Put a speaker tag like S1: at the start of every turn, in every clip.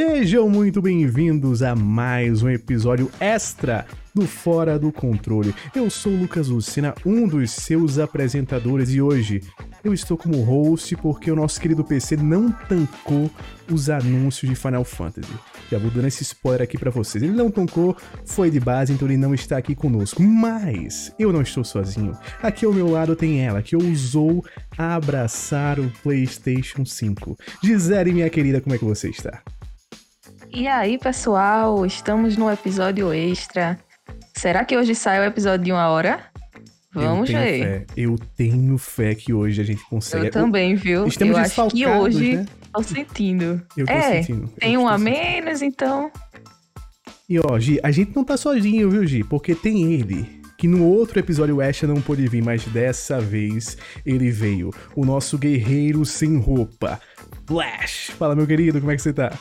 S1: Sejam muito bem-vindos a mais um episódio extra do Fora do Controle. Eu sou Lucas Lucina, um dos seus apresentadores, e hoje eu estou como host porque o nosso querido PC não tancou os anúncios de Final Fantasy. Já vou dando esse spoiler aqui para vocês. Ele não tancou, foi de base, então ele não está aqui conosco. Mas eu não estou sozinho. Aqui ao meu lado tem ela, que ousou abraçar o PlayStation 5. Gisele, minha querida, como é que você está?
S2: E aí, pessoal, estamos no episódio extra. Será que hoje sai o episódio de uma hora? Vamos
S1: eu
S2: ver.
S1: Fé. Eu tenho fé que hoje a gente consegue.
S2: Eu também, viu?
S1: Estamos
S2: eu acho que hoje
S1: né?
S2: tô sentindo.
S1: Eu tô
S2: é,
S1: sentindo.
S2: Tem um a menos, então.
S1: E ó, Gi, a gente não tá sozinho, viu, Gi? Porque tem ele. Que no outro episódio o não pôde vir, mas dessa vez ele veio. O nosso guerreiro sem roupa. Flash! Fala, meu querido, como é que você tá?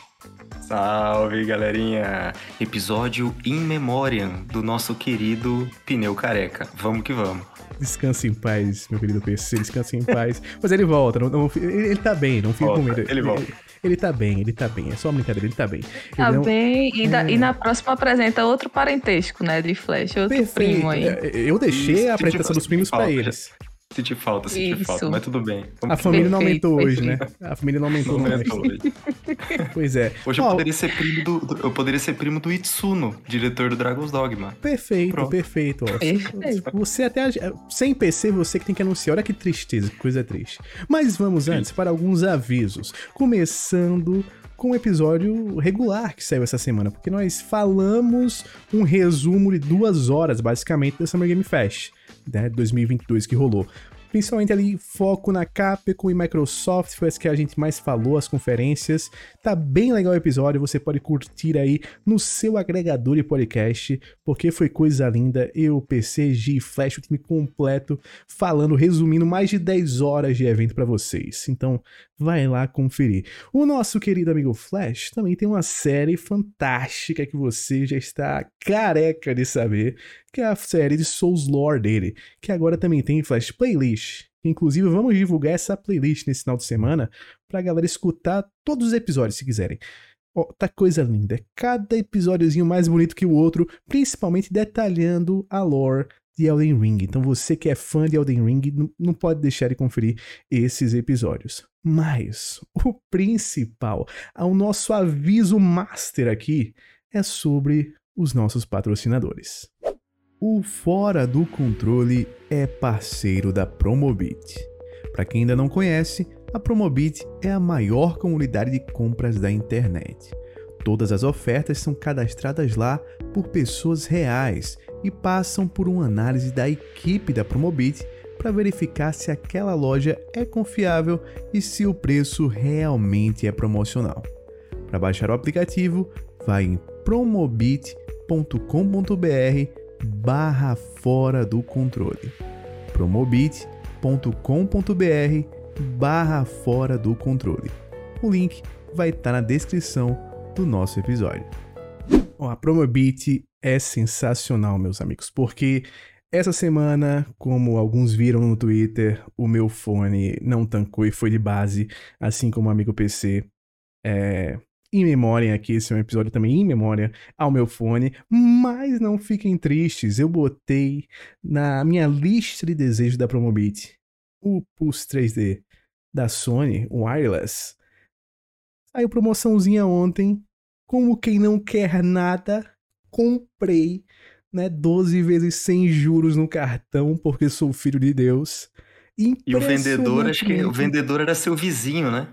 S3: Salve, galerinha! Episódio In Memoriam do nosso querido Pneu Careca. Vamos que vamos.
S1: Descanse em paz, meu querido PC, descanse em paz. Mas ele volta, não, não- ele, ele tá bem, não fica com medo.
S3: ele volta.
S1: Ele, ele tá bem, ele tá bem. É só uma brincadeira, ele tá bem.
S2: Tá
S1: Ele é um-
S2: bem. E, da-
S1: é.
S2: e na próxima apresenta outro parentesco, né? De Flash, outro
S1: Perfeito.
S2: primo aí.
S1: É, Eu deixei
S3: Isso,
S1: a apresentação
S3: tipo,
S1: dos primos pra
S3: falta,
S1: eles.
S3: Senti falta, senti
S2: Isso.
S3: falta, mas tudo bem.
S1: A família não
S2: Perfeito,
S1: aumentou hoje, né?
S2: perfeito.
S1: A família não aumentou,
S3: Não aumentou hoje.
S1: Pois é.
S3: Hoje eu
S1: Ó,
S3: poderia ser primo do, do- eu poderia ser primo do Itsuno, diretor do Dragon's Dogma.
S1: Perfeito,
S3: Pronto.
S1: perfeito. ó.
S2: Perfeito.
S1: Você até. Sem PC, você que tem que anunciar. Olha que tristeza, que coisa triste. Mas vamos antes para alguns avisos. Começando com o episódio regular que saiu essa semana, porque nós falamos um resumo de duas horas, basicamente, da Summer Game Fest, né, 2022 que rolou. Principalmente ali, foco na Capcom e Microsoft, foi as que a gente mais falou, as conferências. Tá bem legal o episódio, você pode curtir aí no seu agregador de podcast, porque foi coisa linda. Eu, PC, G, Flash, o time completo, falando, resumindo mais de 10 horas de evento pra vocês. Então, vai lá conferir. O nosso querido amigo Flash também tem uma série fantástica que você já está careca de saber, que é a série de Souls Lore dele, que agora também tem Flash Playlist. Inclusive, vamos divulgar essa playlist nesse final de semana pra galera escutar todos os episódios, se quiserem. Ó, tá coisa linda. Cada episódiozinho mais bonito que o outro, principalmente detalhando a lore de Elden Ring. Então você que é fã de Elden Ring, não pode deixar de conferir esses episódios. Mas o principal, o nosso aviso master aqui, é sobre os nossos patrocinadores. O Fora do Controle é parceiro da Promobit. Para quem ainda não conhece, a Promobit é a maior comunidade de compras da internet. Todas as ofertas são cadastradas lá por pessoas reais e passam por uma análise da equipe da Promobit para verificar se aquela loja é confiável e se o preço realmente é promocional. Para baixar o aplicativo, vai em promobit.com.br barra fora do controle. promobit.com.br barra fora do controle. O link vai estar na descrição do nosso episódio. A Promobit é sensacional, meus amigos, porque essa semana, como alguns viram no Twitter, o meu fone não tancou e foi de base, assim como o amigo PC. É, em memória aqui, esse é um episódio também em memória ao meu fone, mas não fiquem tristes, eu botei na minha lista de desejos da Promobit o Pulse 3D da Sony, o Wireless. Saiu promoçãozinha ontem, como quem não quer nada, comprei, né, 12 vezes sem juros no cartão, porque sou filho de Deus.
S3: E o vendedor, acho que o vendedor era seu vizinho, né?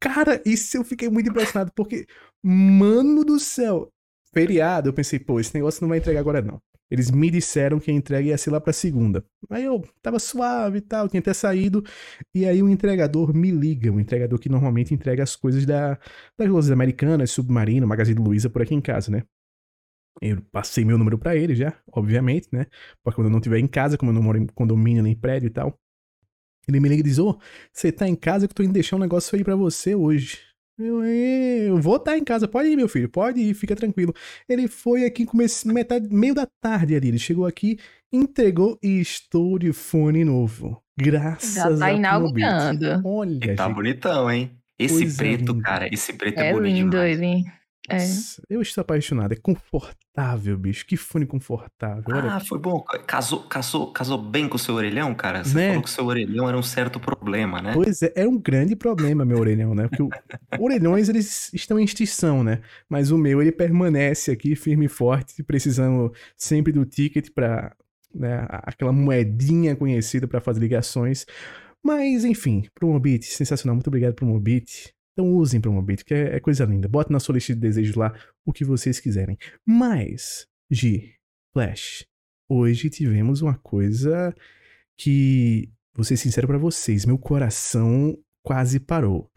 S1: Cara, isso eu fiquei muito impressionado, porque, mano do céu, feriado, eu pensei, pô, esse negócio não vai entregar agora não. Eles me disseram que a entrega ia ser lá pra segunda. Aí eu tava suave e tal, tinha até saído. E aí o entregador me liga, o entregador que normalmente entrega as coisas da, das lojas americanas, Submarino, Magazine Luiza, por aqui em casa, né? Eu passei meu número pra ele já, obviamente, né? Pra quando eu não estiver em casa, como eu não moro em condomínio nem prédio e tal. Ele me liga e diz: Ô, você tá em casa que eu tô indo deixar um negócio aí pra você hoje. Eu, "É, eu vou estar em casa, pode ir, meu filho, pode ir, fica tranquilo. Ele foi aqui comece, metade, meio da tarde ali. Ele chegou aqui, entregou e estou de fone novo. Graças
S2: Já tá
S1: a
S2: inaugurando.
S1: Olha,
S3: E tá
S1: gente,
S3: bonitão, hein? Esse
S1: Coisa
S3: preto,
S1: linda.
S3: cara, esse preto é,
S2: É
S3: bonito
S2: lindo
S3: demais.
S2: ele. É.
S1: Nossa, Eu estou apaixonado. É confortável, bicho. Que fone confortável. Olha,
S3: Ah, foi bom. Casou, casou, casou bem com o seu orelhão, cara? Você
S1: Né?
S3: falou que o seu orelhão era um certo problema, né?
S1: Pois é, é um grande problema, meu orelhão, né? Porque o- orelhões, eles estão em extinção, né? Mas o meu, ele permanece aqui firme e forte, precisando sempre do ticket para aquela moedinha conhecida para fazer ligações. Mas, enfim, Promobit, sensacional. Muito obrigado, Promobit. Então usem Promobit, que é, é coisa linda. Bota na sua lista de desejos lá o que vocês quiserem. Mas, Gi, Flash, hoje tivemos uma coisa que, vou ser sincero pra vocês, meu coração quase parou.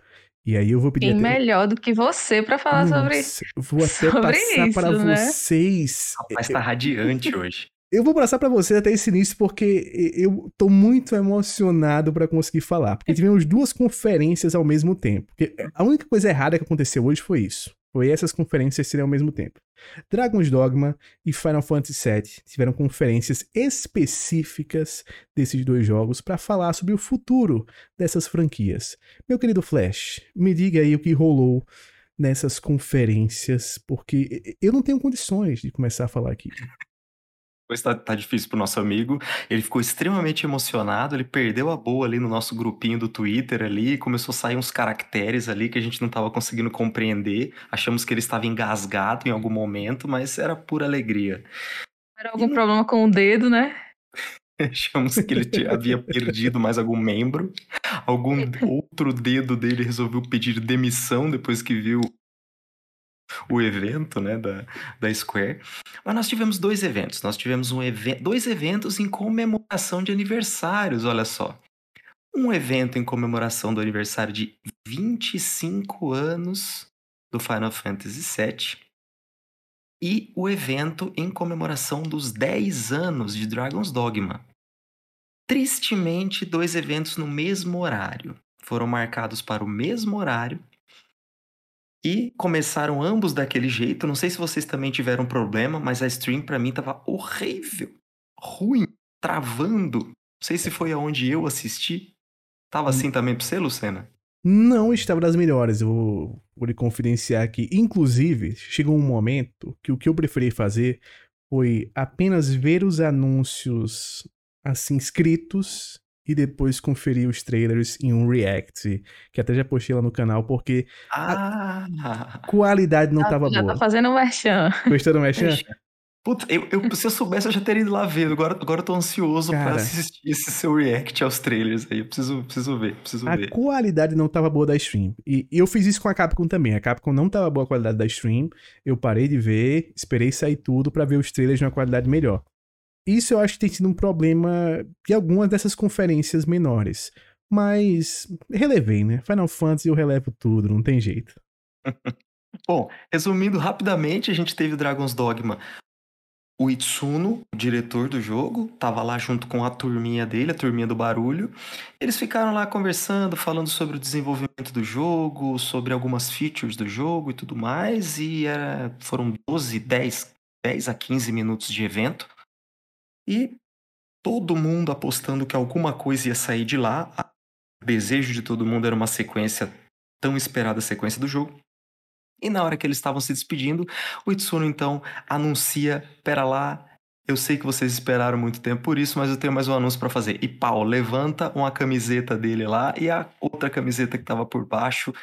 S1: E aí eu vou pedir
S2: Quem
S1: até...
S2: melhor do que você pra falar sobre
S1: Nossa, eu vou até
S2: sobre
S1: passar
S2: isso,
S1: para
S2: né?
S1: vocês.
S3: Mas tá radiante hoje.
S1: Eu vou passar pra vocês até esse início porque eu tô muito emocionado pra conseguir falar. Porque tivemos duas conferências ao mesmo tempo. Porque a única coisa errada que aconteceu hoje foi isso. Foi essas conferências serem ao mesmo tempo. Dragon's Dogma e Final Fantasy VII tiveram conferências específicas desses dois jogos pra falar sobre o futuro dessas franquias. Meu querido Flash, me diga aí o que rolou nessas conferências, porque eu não tenho condições de começar a falar aqui.
S3: Pois tá, tá difícil pro nosso amigo. Ele ficou extremamente emocionado, ele perdeu a boa ali no nosso grupinho do Twitter ali, começou a sair uns caracteres ali que a gente não tava conseguindo compreender. Achamos que ele estava engasgado em algum momento, mas era pura alegria.
S2: Era algum problema com o dedo, né?
S3: Achamos que ele tinha- havia perdido mais algum membro. Algum outro dedo dele resolveu pedir demissão depois que viu o evento, né, da, da Square. Mas nós tivemos dois eventos. Nós tivemos um evento, dois eventos em comemoração de aniversários, olha só. Um evento em comemoração do aniversário de 25 anos do Final Fantasy VII. E o evento em comemoração dos 10 anos de Dragon's Dogma. Tristemente, dois eventos no mesmo horário. Foram marcados para o mesmo horário e começaram ambos daquele jeito. Não sei se vocês também tiveram problema, mas a stream pra mim tava horrível, ruim, travando. Não sei se foi aonde eu assisti. Tava assim também pra você, Lucena?
S1: não estava das melhores. Eu vou, vou lhe confidenciar aqui. Inclusive, chegou um momento que o que eu preferi fazer foi apenas ver os anúncios assim escritos e depois conferir os trailers em um react, que até já postei lá no canal, porque
S3: Ah!
S1: a qualidade não
S2: Já-
S1: estava
S2: já
S1: boa.
S2: tá fazendo um merchan.
S1: Gostou do Mechan?
S3: Putz, eu, eu- se eu soubesse, eu já teria ido lá ver. Agora, agora eu tô ansioso pra
S1: Cara.
S3: assistir esse seu react aos trailers aí. Eu preciso, preciso ver, preciso
S1: A
S3: ver.
S1: qualidade não estava boa da stream. E e eu fiz isso com a Capcom também. A Capcom não estava boa a qualidade da stream. Eu parei de ver, esperei sair tudo pra ver os trailers numa qualidade melhor. Isso eu acho que tem sido um problema de algumas dessas conferências menores. Mas relevei, né? Final Fantasy eu relevo tudo, não tem jeito.
S3: Bom, resumindo rapidamente, a gente teve o Dragon's Dogma. O Itsuno, o diretor do jogo, tava lá junto com a turminha dele, a turminha do barulho. Eles ficaram lá conversando, falando sobre o desenvolvimento do jogo, sobre algumas features do jogo e tudo mais. E era, foram 12, 10, 10 a 15 minutos de evento. E todo mundo apostando que alguma coisa ia sair de lá. O desejo de todo mundo era uma sequência, tão esperada sequência do jogo. E na hora que eles estavam se despedindo, o Itsuno então anuncia: Pera lá, eu sei que vocês esperaram muito tempo por isso, mas eu tenho mais um anúncio pra fazer. E pau, levanta uma camiseta dele lá e a outra camiseta que tava por baixo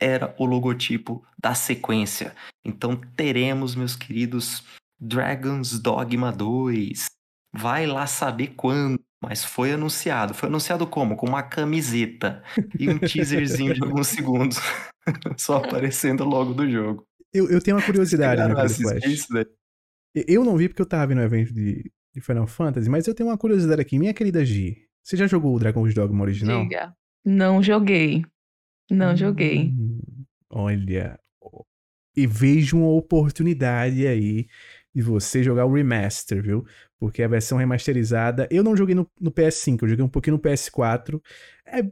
S3: era o logotipo da sequência. Então teremos, meus queridos, Dragon's Dogma 2. Vai lá saber quando, mas foi anunciado. Foi anunciado como? Com uma camiseta e um teaserzinho de alguns segundos. Só aparecendo logo do jogo.
S1: Eu, eu tenho uma curiosidade, Flash.
S3: daí?
S1: Eu não vi porque eu tava vendo o evento de, de Final Fantasy, mas eu tenho uma curiosidade aqui. Minha querida Gi, você já jogou o Dragon's Dogma original?
S2: Diga. Não joguei. Não joguei.
S1: Hum, olha. E vejo uma oportunidade aí de você jogar o remaster, viu? Porque a versão remasterizada. Eu não joguei no, no PS5, eu joguei um pouquinho no PS4. É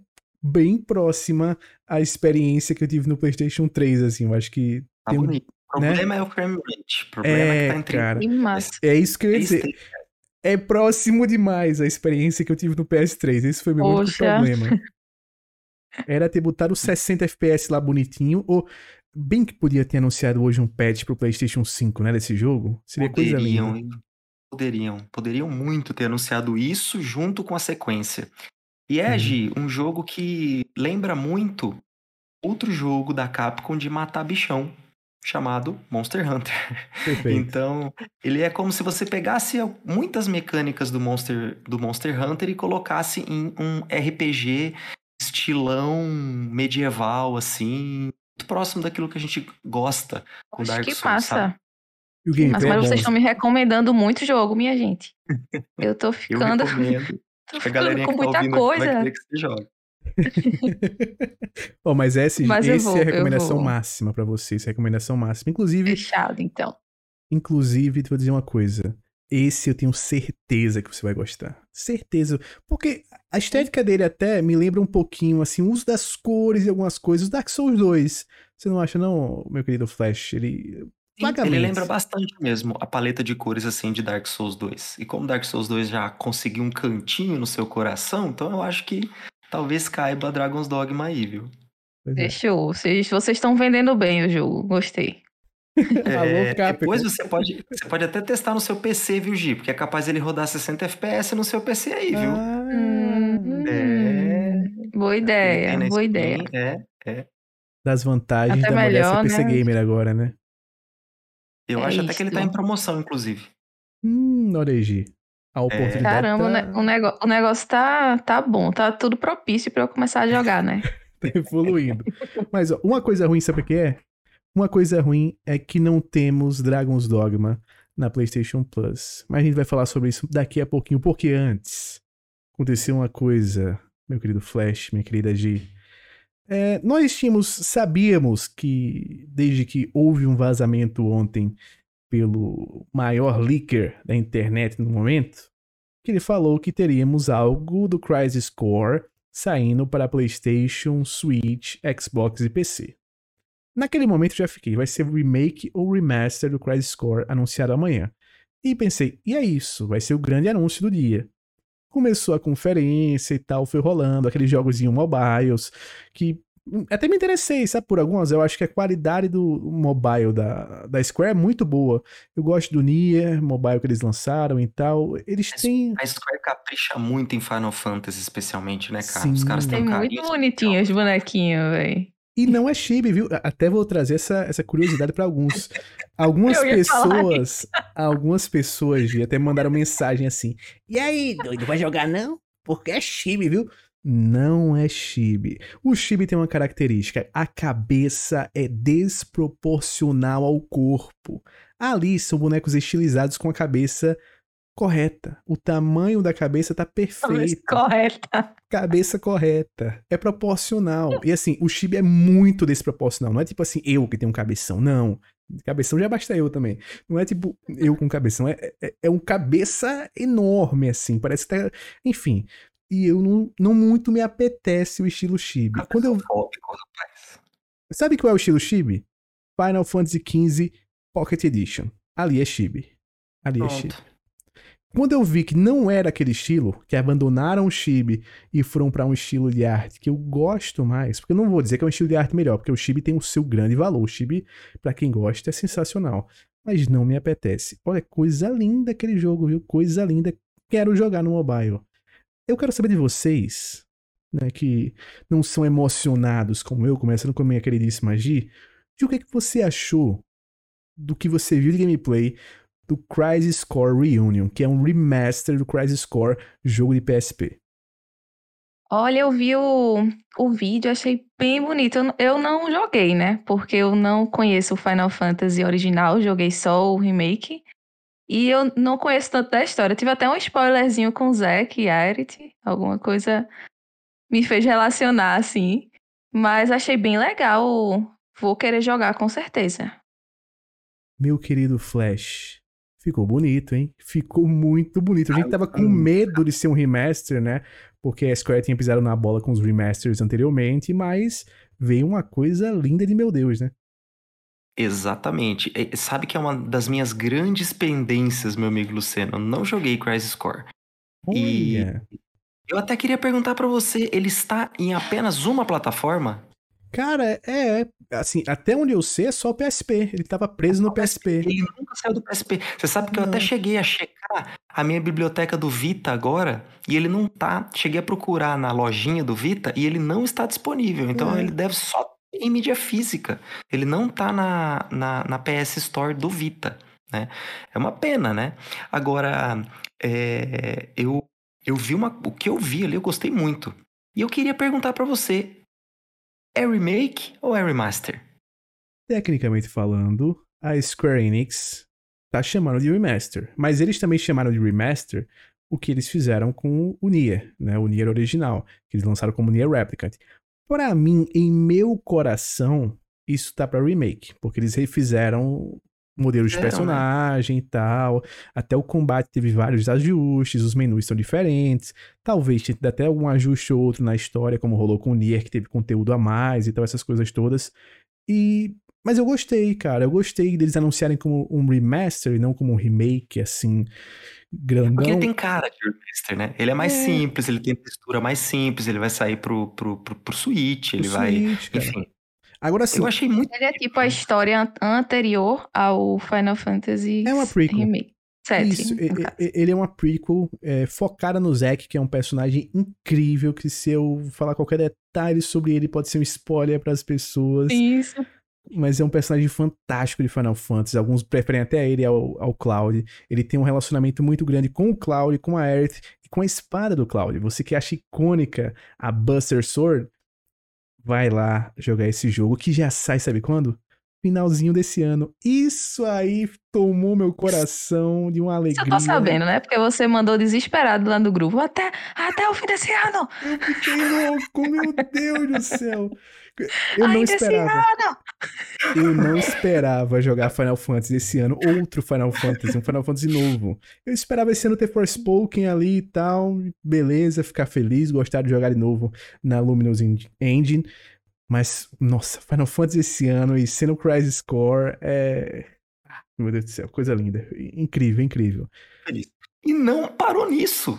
S1: bem próxima à experiência que eu tive no PlayStation 3, assim. Eu acho que.
S3: Tá
S1: Tem um-
S3: bonito. O
S1: né?
S3: problema é o frame rate. O problema é, que
S1: É,
S3: tá em 30
S1: cara.
S2: Que massa.
S1: É isso que eu ia dizer. É próximo demais a experiência que eu tive no PS3. Esse foi meu único
S2: Poxa.
S1: problema. era ter botado 60 FPS lá bonitinho, ou bem que podia ter anunciado hoje um patch pro PlayStation 5, né, desse jogo. Seria coisa
S3: Poderiam,
S1: linda.
S3: hein? Poderiam. Poderiam muito ter anunciado isso junto com a sequência. E é,
S1: Uhum.
S3: Um jogo que lembra muito outro jogo da Capcom de matar bichão, chamado Monster Hunter.
S1: Perfeito.
S3: Então, ele é como se você pegasse muitas mecânicas do Monster, do Monster Hunter e colocasse em um RPG estilão medieval, assim, muito próximo daquilo que a gente gosta com
S2: Poxa,
S3: Dark
S2: que
S3: Souls,
S2: massa.
S3: sabe?
S1: E o gameplay é
S2: Mas vocês estão me recomendando muito jogo, minha gente. Eu tô
S3: Eu
S2: ficando,
S3: recomendo.
S2: tô
S3: A
S2: ficando com
S3: tá
S2: muita
S3: vai
S2: coisa.
S3: querer que você jogue.
S1: Ó, mas esse,
S2: Mas eu
S1: esse
S2: vou,
S1: é a
S2: eu
S1: recomendação máxima pra vocês, recomendação máxima. Inclusive,
S2: Fechado, então.
S1: inclusive, vou dizer uma coisa. Esse eu tenho certeza que você vai gostar. Certeza. Porque a estética dele até me lembra um pouquinho, assim, o uso das cores e algumas coisas. Dark Souls 2. Você não acha, não, meu querido Flash? Ele.
S3: Sim,
S1: Vagamente.
S3: ele lembra bastante mesmo a paleta de cores assim de Dark Souls 2. E como Dark Souls 2 já conseguiu um cantinho no seu coração, então eu acho que talvez caiba Dragon's Dogma aí, viu?
S1: Pois é.
S2: Fechou. Vocês vocês estão vendendo bem o jogo. Gostei.
S3: É, depois você pode, você pode até testar no seu PC, viu, Gi? Porque é capaz ele rodar 60 FPS no seu PC aí, viu?
S1: Ah,
S2: Hum,
S3: É.
S2: Boa ideia,
S3: na
S2: boa ideia.
S3: É,
S1: das vantagens
S2: Até
S1: da mulher
S2: melhor,
S1: ser PC
S2: né?
S1: Gamer agora, né?
S3: eu
S2: É
S3: acho até que ele tá
S2: isso.
S3: em promoção, inclusive.
S1: Hum, Gi. A oportunidade
S2: Caramba, o,
S1: tá,
S2: o, nego- o negócio tá, tá bom, tá tudo propício pra eu começar a jogar, né?
S1: tá evoluindo. Mas ó, uma coisa ruim, sabe o que é? Uma coisa ruim é que não temos Dragon's Dogma na PlayStation Plus. Mas a gente vai falar sobre isso daqui a pouquinho, porque antes aconteceu uma coisa, meu querido Flash, minha querida G. É, nós tínhamos, sabíamos que desde que houve um vazamento ontem pelo maior leaker da internet no momento, que ele falou que teríamos algo do Crisis Core saindo para PlayStation, Switch, Xbox e PC. Naquele momento eu já fiquei, vai ser remake ou remaster do Crisis Core anunciado amanhã. E pensei, e é isso, vai ser o grande anúncio do dia. Começou a conferência e tal, foi rolando, aqueles jogos em mobiles, que hum, até me interessei, sabe, por algumas, eu acho que a qualidade do mobile da, da Square é muito boa. Eu gosto do Nier, mobile que eles lançaram e tal. Eles
S3: Mas-
S1: têm...
S3: A Square capricha muito em Final Fantasy, especialmente, né, cara? Os
S1: Sim.
S3: caras têm
S2: Tem
S3: um
S2: muito
S3: carinho.
S2: bonitinho os bonequinhos, velho.
S1: E não é chibi, viu? Até vou trazer essa, essa curiosidade pra alguns. Algumas pessoas, algumas pessoas Gi, até mandaram mensagem assim: "E aí, doido, vai jogar não? Porque é chibi, viu?" Não é chibi. O chibi tem uma característica, a cabeça é desproporcional ao corpo. Ali são bonecos estilizados com a cabeça correta. O tamanho da cabeça tá perfeito
S2: Correta.
S1: cabeça correta. É proporcional. E assim, o chibi é muito desproporcional. Não é tipo assim, eu que tenho um cabeção. Não. Cabeção já basta eu também. Não é tipo eu com cabeção. É, é, é um cabeça enorme, assim. Parece que tá. Enfim. E eu não, não muito me apetece o estilo chibi. Quando eu. Sabe qual é o estilo chibi? Final Fantasy XV Pocket Edition. Ali é chibi. Ali é chibi. Quando eu vi que não era aquele estilo, que abandonaram o chibi e foram pra um estilo de arte que eu gosto mais, porque eu não vou dizer que é um estilo de arte melhor, porque o chibi tem o seu grande valor. O chibi, pra quem gosta, é sensacional, mas não me apetece. Olha, coisa linda aquele jogo, viu? Coisa linda. Quero jogar no mobile. Eu quero saber de vocês, né, que não são emocionados como eu, começando com a minha queridíssima Gi, de o que, que você achou do que você viu de gameplay do Crisis Core Reunion, que é um remaster do Crisis Core, jogo de PSP.
S2: Olha, eu vi o, o vídeo, achei bem bonito. Eu, eu não joguei, né? Porque eu não conheço o Final Fantasy original, joguei só o remake. E eu não conheço tanto da história. Tive até um spoilerzinho com o Zack e Aerith. Alguma coisa me fez relacionar, assim. Mas achei bem legal. Vou querer jogar com certeza.
S1: Meu querido Flash, ficou bonito, hein? Ficou muito bonito. A gente tava com medo de ser um remaster, né? Porque a Square tinha pisado na bola com os remasters anteriormente, mas veio uma coisa linda de meu Deus, né?
S3: Exatamente. E sabe que é uma das minhas grandes pendências, meu amigo Luciano. Eu não joguei Crisis Core. E-
S1: Olha,
S3: Eu até queria perguntar para você, ele está em apenas uma plataforma?
S1: Cara, é, assim, até onde eu sei é só o PSP. Ele tava preso no PSP.
S3: Ele nunca saiu do PSP. Você sabe que eu até cheguei a checar a minha biblioteca do Vita agora e ele não tá. Cheguei a procurar na lojinha do Vita e ele não está disponível. Então
S1: É.
S3: ele deve só ter em mídia física. Ele não tá na, na, na PS Store do Vita, né? É uma pena, né? Agora, é, eu, eu vi uma. O que eu vi ali, eu gostei muito. E eu queria perguntar pra você: é remake ou é remaster?
S1: Tecnicamente falando, a Square Enix tá chamando de remaster. Mas eles também chamaram de remaster o que eles fizeram com o Nier, né? O Nier original, que eles lançaram como Nier Replicant. Pra mim, em meu coração, isso tá pra remake, porque eles refizeram modelos de
S3: Fizeram, né?
S1: personagem e tal. Até o combate teve vários ajustes, os menus são diferentes. Talvez tenha até algum ajuste ou outro na história, como rolou com o Nier, que teve conteúdo a mais e tal, essas coisas todas. E mas eu gostei, cara. Eu gostei deles anunciarem como um remaster e não como um remake, assim, grandão.
S3: Porque ele tem cara de remaster, né? Ele é mais
S1: É.
S3: simples, ele tem textura mais simples, ele vai sair pro, pro, pro, pro Switch, ele
S1: O
S3: vai.
S1: Switch.
S3: Enfim,
S1: Agora sim,
S3: eu achei muito.
S2: Ele é tipo a história an- anterior ao Final Fantasy
S1: É uma prequel.
S2: Remake. 7.
S1: Isso, ele é uma prequel é, focada no Zack, que é um personagem incrível, que se eu falar qualquer detalhe sobre ele pode ser um spoiler para as pessoas,
S2: Isso.
S1: mas é um personagem fantástico de Final Fantasy, alguns preferem até ele ao, ao Cloud, ele tem um relacionamento muito grande com o Cloud, com a Aerith e com a espada do Cloud, você que acha icônica a Buster Sword, vai lá jogar esse jogo, que já sai, sabe quando? Finalzinho desse ano. Isso aí tomou meu coração de uma alegria.
S2: eu tô sabendo, né? Porque você mandou desesperado lá no grupo. Até, até o fim desse ano!
S1: Eu fiquei louco, meu Deus do céu. Eu não
S2: Ainda esse
S1: esperava. Eu não esperava jogar Final Fantasy esse ano, outro Final Fantasy, um Final Fantasy novo. Eu esperava esse ano ter Forspoken ali e tal, beleza, ficar feliz, gostar de jogar de novo na Luminous Engine. Mas, nossa, Final Fantasy esse ano e sendo Crisis Core é. Ah, Meu Deus do céu, coisa linda. Incrível, incrível.
S3: E não parou nisso.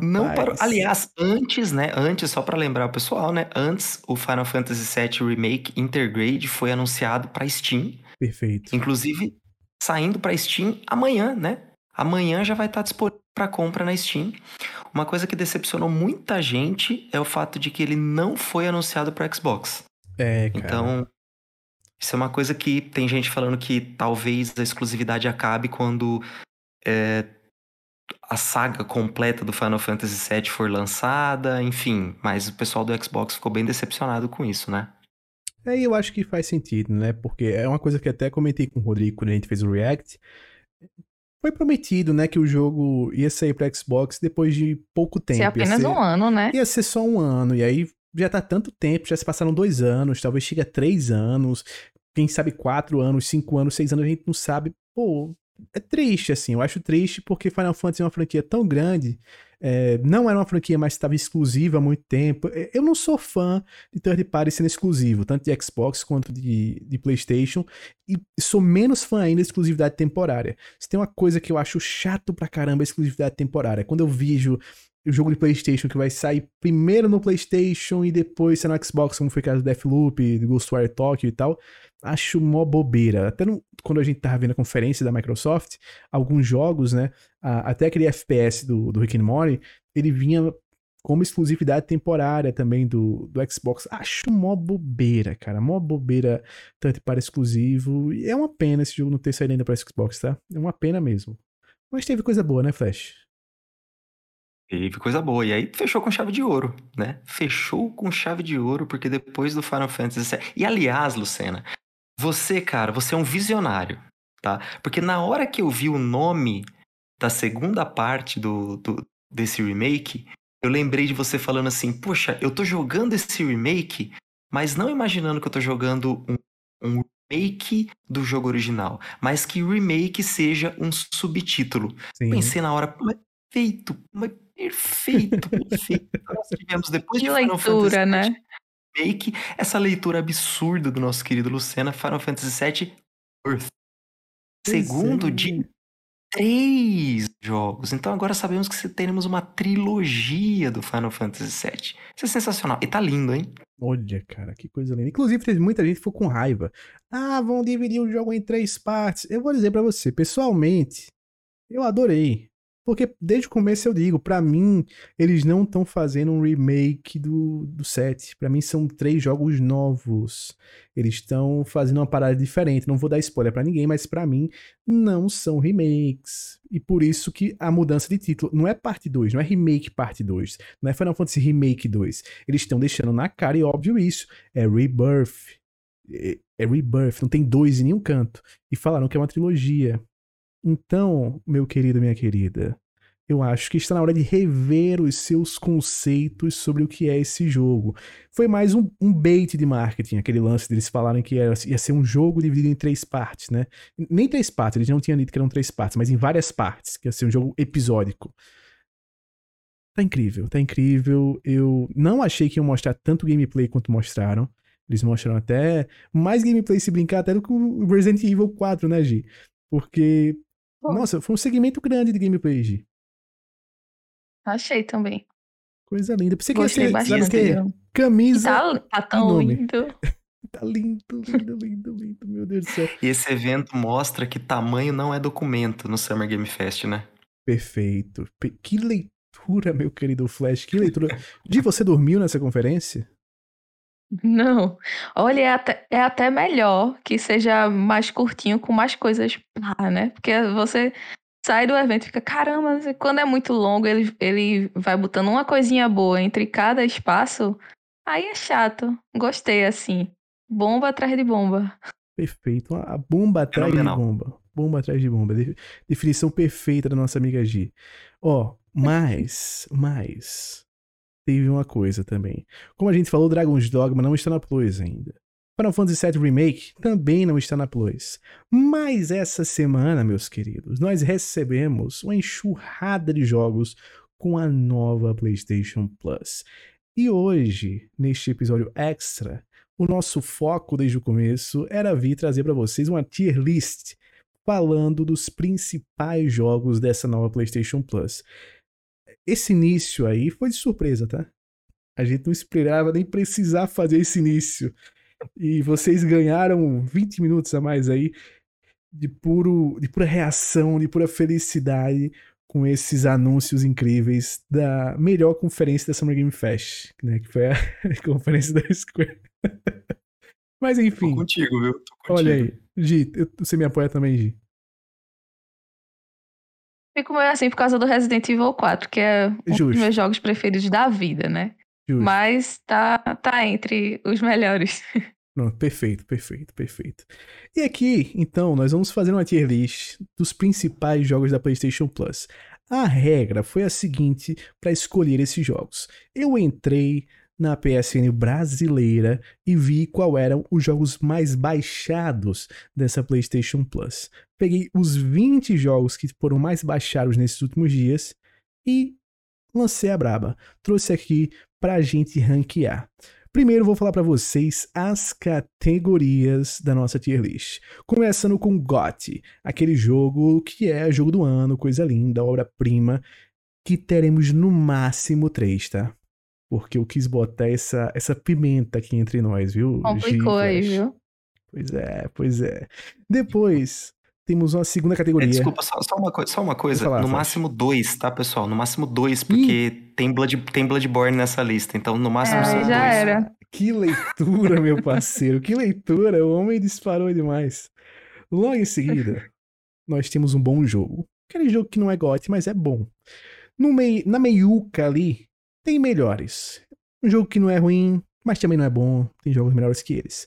S3: Não parou. Aliás, antes, né? Antes, só pra lembrar o pessoal, né? Antes, o Final Fantasy VII Remake Intergrade foi anunciado pra Steam.
S1: Perfeito.
S3: Inclusive, saindo pra Steam amanhã, né? Amanhã já vai estar disponível para compra na Steam. Uma coisa que decepcionou muita gente é o fato de que ele não foi anunciado para Xbox.
S1: É, cara.
S3: Então, isso é uma coisa que tem gente falando que talvez a exclusividade acabe quando é, a saga completa do Final Fantasy VII for lançada, enfim. Mas o pessoal do Xbox ficou bem decepcionado com isso, né?
S1: É, eu acho que faz sentido, né? Porque é uma coisa que até comentei com o Rodrigo quando a gente fez o React. Foi prometido, né, que o jogo ia sair pra Xbox depois de pouco tempo.
S2: Se
S1: ia
S2: apenas
S1: ser-
S2: um ano, né?
S1: Ia ser só um ano, e aí já tá tanto tempo, já se passaram dois anos, talvez chegue a três anos, quem sabe quatro anos, cinco anos, seis anos, a gente não sabe. Pô, é triste, assim, eu acho triste porque Final Fantasy é uma franquia tão grande, é, não era uma franquia, mas estava exclusiva há muito tempo. É, Eu não sou fã de third party sendo exclusivo, tanto de Xbox quanto de, de PlayStation, e sou menos fã ainda de exclusividade temporária. Se tem uma coisa que eu acho chato pra caramba, é exclusividade temporária. Quando eu vejo o jogo de PlayStation que vai sair primeiro no PlayStation e depois ser no Xbox, como foi o caso do Deathloop, do Ghostwire Tokyo e tal, acho mó bobeira. Até no- quando a gente tava vendo a conferência da Microsoft, alguns jogos, né, a- até aquele FPS do, do Rick and Morty, ele vinha como exclusividade temporária também do, do Xbox. Acho mó bobeira, cara, mó bobeira tanto para exclusivo. E é uma pena esse jogo não ter saído ainda pra Xbox, tá? É uma pena mesmo. Mas teve coisa boa, né, Flash?
S3: Teve coisa boa. E aí fechou com chave de ouro, né? Fechou com chave de ouro, porque depois do Final Fantasy VII... E aliás, Lucena, você, cara, você é um visionário, tá? Porque na hora que eu vi o nome da segunda parte do, do- desse remake, eu lembrei de você falando assim, poxa, eu tô jogando esse remake, mas não imaginando que eu tô jogando um, um remake do jogo original, mas que o remake seja um subtítulo.
S1: Sim.
S3: Pensei na hora, mas perfeito, mas perfeito, perfeito. Nós tivemos depois
S2: Que
S3: de Final
S2: leitura,
S3: Fantasy
S2: né?
S3: Remake, essa leitura absurda do nosso querido Lucena, Final Fantasy VII Earth. Segundo
S1: é.
S3: de três jogos. Então agora sabemos que teremos uma trilogia do Final Fantasy VII. Isso é sensacional. E tá lindo, hein?
S1: Olha, cara, que coisa linda. Inclusive, teve muita gente que ficou com raiva. Ah, vão dividir o jogo em três partes. Eu vou dizer para você, pessoalmente, eu adorei. Porque desde o começo eu digo, para mim, eles não estão fazendo um remake do, do set. Para mim são três jogos novos. Eles estão fazendo uma parada diferente. Não vou dar spoiler para ninguém, mas para mim não são remakes. E por isso que a mudança de título não é parte 2, não é remake parte 2, não é Final Fantasy Remake 2. Eles estão deixando na cara e óbvio isso, é Rebirth. É, é Rebirth, não tem dois em nenhum canto. E falaram que é uma trilogia. Então, meu querido, minha querida, eu acho que está na hora de rever os seus conceitos sobre o que é esse jogo. Foi mais um, um bait de marketing, aquele lance deles falarem que era, ia ser um jogo dividido em três partes, né? Nem três partes, eles não tinham dito que eram três partes, mas em várias partes, que ia ser um jogo episódico. Tá incrível, tá incrível. Eu não achei que iam mostrar tanto gameplay quanto mostraram. Eles mostraram até mais gameplay se brincar até do que o Resident Evil 4, né, Gi? Porque nossa, foi um segmento grande de gameplay.
S2: Achei também.
S1: Coisa linda. Pensei que ia ser, sabe o quê? Camisa.
S2: Tá, tá tão
S1: nome.
S2: lindo.
S1: Tá lindo, lindo, lindo, lindo. Meu Deus do céu.
S3: E esse evento mostra que tamanho não é documento no Summer Game Fest, né?
S1: Perfeito. Pe- Que leitura, meu querido Flash. Que leitura. Gi, você dormiu nessa conferência?
S2: Não. Olha, é até, é até melhor que seja mais curtinho, com mais coisas lá, né? Porque você sai do evento e fica, caramba, quando é muito longo, ele, ele vai botando uma coisinha boa entre cada espaço, aí é chato. Gostei, assim. Bomba atrás de bomba.
S1: Perfeito. A bomba atrás de bomba. Bomba atrás de bomba. De- Definição perfeita da nossa amiga Gi. Ó, mas, mas. Teve uma coisa também. Como a gente falou, Dragon's Dogma não está na Plus ainda. Final Fantasy VII Remake também não está na Plus. Mas essa semana, meus queridos, nós recebemos uma enxurrada de jogos com a nova PlayStation Plus. E hoje, neste episódio extra, o nosso foco desde o começo era vir trazer para vocês uma tier list falando dos principais jogos dessa nova PlayStation Plus. Esse início aí foi de surpresa, tá? A gente não esperava nem precisar fazer esse início. E vocês ganharam 20 minutos a mais aí de puro de pura reação, de pura felicidade com esses anúncios incríveis da melhor conferência da Summer Game Fest, né, que foi a conferência da Square. Mas
S3: Tô
S1: enfim,
S3: contigo, viu? Tô contigo.
S1: olha aí. Gi, eu- você me apoia também, Gi?
S2: Fico meio assim por causa do Resident Evil 4, que é um
S1: Justo.
S2: dos meus jogos preferidos da vida, né?
S1: Justo.
S2: Mas tá, tá entre os melhores.
S1: Pronto, perfeito, perfeito, perfeito. E aqui, então, nós vamos fazer uma tier list dos principais jogos da PlayStation Plus. A regra foi a seguinte para escolher esses jogos. Eu entrei na PSN brasileira e vi qual eram os jogos mais baixados dessa PlayStation Plus. Peguei os 20 jogos que foram mais baixados nesses últimos dias e lancei a braba. Trouxe aqui pra gente ranquear. Primeiro vou falar pra vocês as categorias da nossa tier list. Começando com GOT, aquele jogo que é jogo do ano, coisa linda, obra-prima, que teremos no máximo três, tá? Porque eu quis botar essa, essa pimenta aqui entre nós, viu?
S2: Complicou aí, viu?
S1: Pois é, pois é. Depois temos uma segunda categoria.
S3: É, desculpa, só, só uma, só uma coisa.
S1: falar,
S3: no máximo dois, tá, pessoal? No máximo dois, porque tem, Blood, tem Bloodborne nessa lista. Então, no máximo
S2: É,
S3: são
S2: já
S3: dois.
S2: era.
S1: Que leitura, meu parceiro, que leitura, o homem disparou demais. Logo em seguida, nós temos um bom jogo. Aquele jogo que não é gote, mas é bom. No mei, na meiuca ali, tem melhores. Um jogo que não é ruim, mas também não é bom. Tem jogos melhores que eles.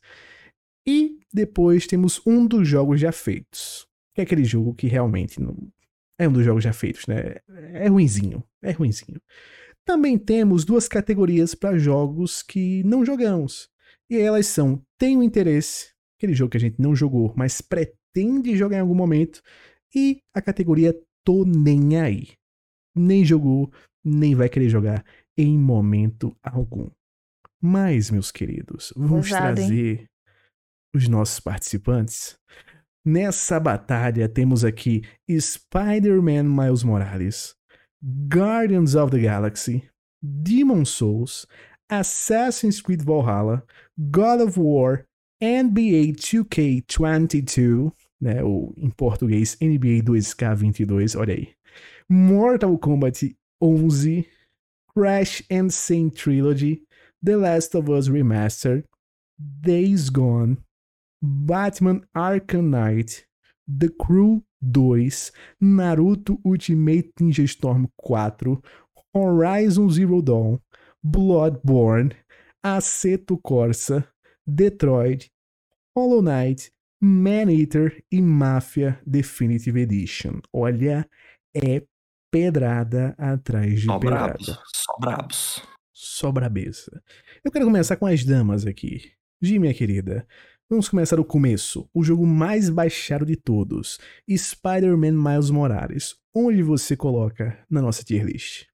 S1: E depois temos um dos jogos já feitos. Que é aquele jogo que realmente não. É um dos jogos já feitos, né? É ruinzinho. É ruinzinho. Também temos duas categorias para jogos que não jogamos. E elas são Tenho Interesse, aquele jogo que a gente não jogou, mas pretende jogar em algum momento, e a categoria Tô Nem Aí. Nem jogou, nem vai querer jogar em momento algum. Mas, meus queridos, vamos
S2: Ousado, hein?
S1: Os nossos participantes. Nessa batalha temos aqui Spider-Man Miles Morales, Guardians of the Galaxy, Demon Souls, Assassin's Creed Valhalla, God of War, NBA 2K22, né, ou em português NBA 2K22, olha aí. Mortal Kombat 11, Crash and Saint Trilogy, The Last of Us Remastered, Days Gone, Batman Arkham Knight, The Crew 2, Naruto Ultimate Ninja Storm 4, Horizon Zero Dawn, Bloodborne, Aceto Corsa, Detroit, Hollow Knight, Man-Eater e Mafia Definitive Edition. Olha, é pedrada atrás de
S3: Só
S1: pedrada.
S3: brabos, só brabos.
S1: Só brabeza. Eu quero começar com as damas aqui. Gi, minha querida, vamos começar o começo. O jogo mais baixado de todos, Spider-Man Miles Morales. Onde você coloca na nossa tier list?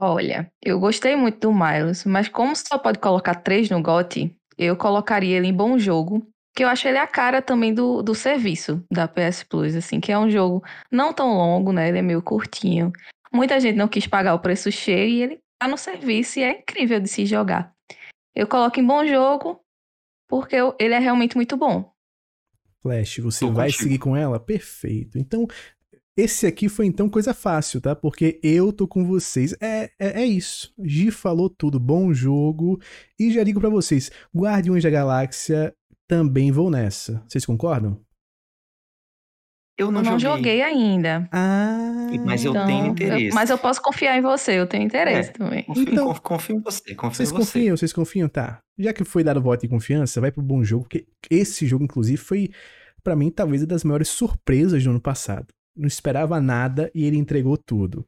S2: Olha, eu gostei muito do Miles, mas como só pode colocar três no GOT, eu colocaria ele em bom jogo, que eu acho ele a cara também do, do serviço da PS Plus, assim, que é um jogo não tão longo, né? Ele é meio curtinho. Muita gente não quis pagar o preço cheio e ele tá no serviço e é incrível de se jogar. Eu coloco em bom jogo porque eu- ele é realmente muito bom.
S1: Flash, você
S3: Tô
S1: vai
S3: contigo.
S1: seguir com ela? Perfeito. Então, esse aqui foi então coisa fácil, tá? Porque eu tô com vocês. É, é, é isso. Gi falou tudo. Bom jogo. E já digo pra vocês: Guardiões da Galáxia também vou nessa. Vocês concordam?
S3: Eu não,
S2: Eu não
S3: joguei,
S2: joguei ainda.
S1: Ah.
S3: Mas eu
S2: Então,
S3: tenho
S2: eu-
S3: interesse.
S2: mas eu posso confiar em você, eu tenho interesse
S3: É.
S2: também.
S3: Confio,
S1: Então-
S3: conf- confio em você, confio
S1: Vocês
S3: em você.
S1: confiam, vocês confiam? Tá. Já que foi dado voto de confiança, vai pro bom jogo, porque esse jogo, inclusive, foi, pra mim, talvez uma das maiores surpresas do ano passado. Não esperava nada e ele entregou tudo.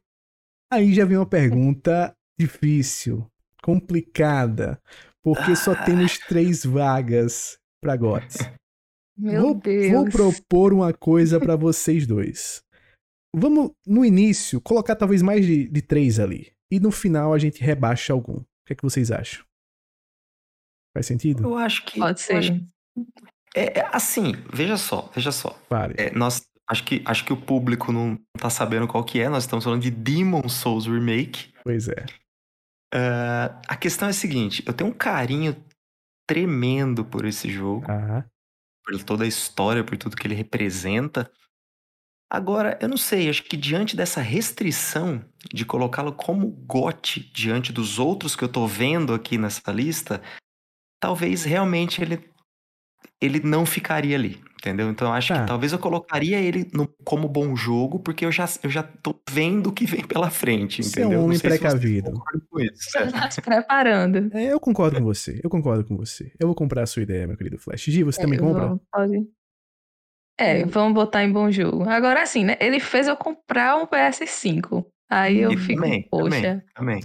S1: Aí já vem uma pergunta difícil, complicada, porque só temos três vagas pra GOTS.
S2: Meu
S1: vou,
S2: Deus.
S1: vou propor uma coisa pra vocês dois. Vamos, no início, colocar talvez mais de, de três ali. E no final a gente rebaixa algum. O que é que vocês acham? Faz sentido?
S3: Eu acho que.
S2: Pode
S3: acho
S2: ser.
S3: que- é, é assim, veja só, veja só.
S1: Pare.
S3: É, nós, acho, que, acho que o público não tá sabendo qual que é. Nós estamos falando de Demon Souls Remake.
S1: Pois é.
S3: Ah, a questão é a seguinte: eu tenho um carinho tremendo por esse jogo,
S1: Ah,
S3: por toda a história, por tudo que ele representa. Agora, eu não sei, acho que diante dessa restrição de colocá-lo como GOT diante dos outros que eu tô vendo aqui nessa lista, talvez realmente ele, ele não ficaria ali, entendeu? Então acho
S1: Tá.
S3: que talvez eu colocaria ele no- como bom jogo, porque eu já, eu já tô vendo o que vem pela frente,
S1: Você é um homem precavido.
S2: Você tá se preparando.
S1: é, eu concordo com você. Eu concordo com você. Eu vou comprar a sua ideia, meu querido Flash. Gi, você também
S2: É,
S1: compra?
S2: vamos- pode. É,
S1: Eu-
S2: vamos botar em bom jogo. Agora assim, né? Ele fez eu comprar um PS5. Aí eu
S3: E
S2: fico,
S3: também,
S2: poxa.
S3: também, também.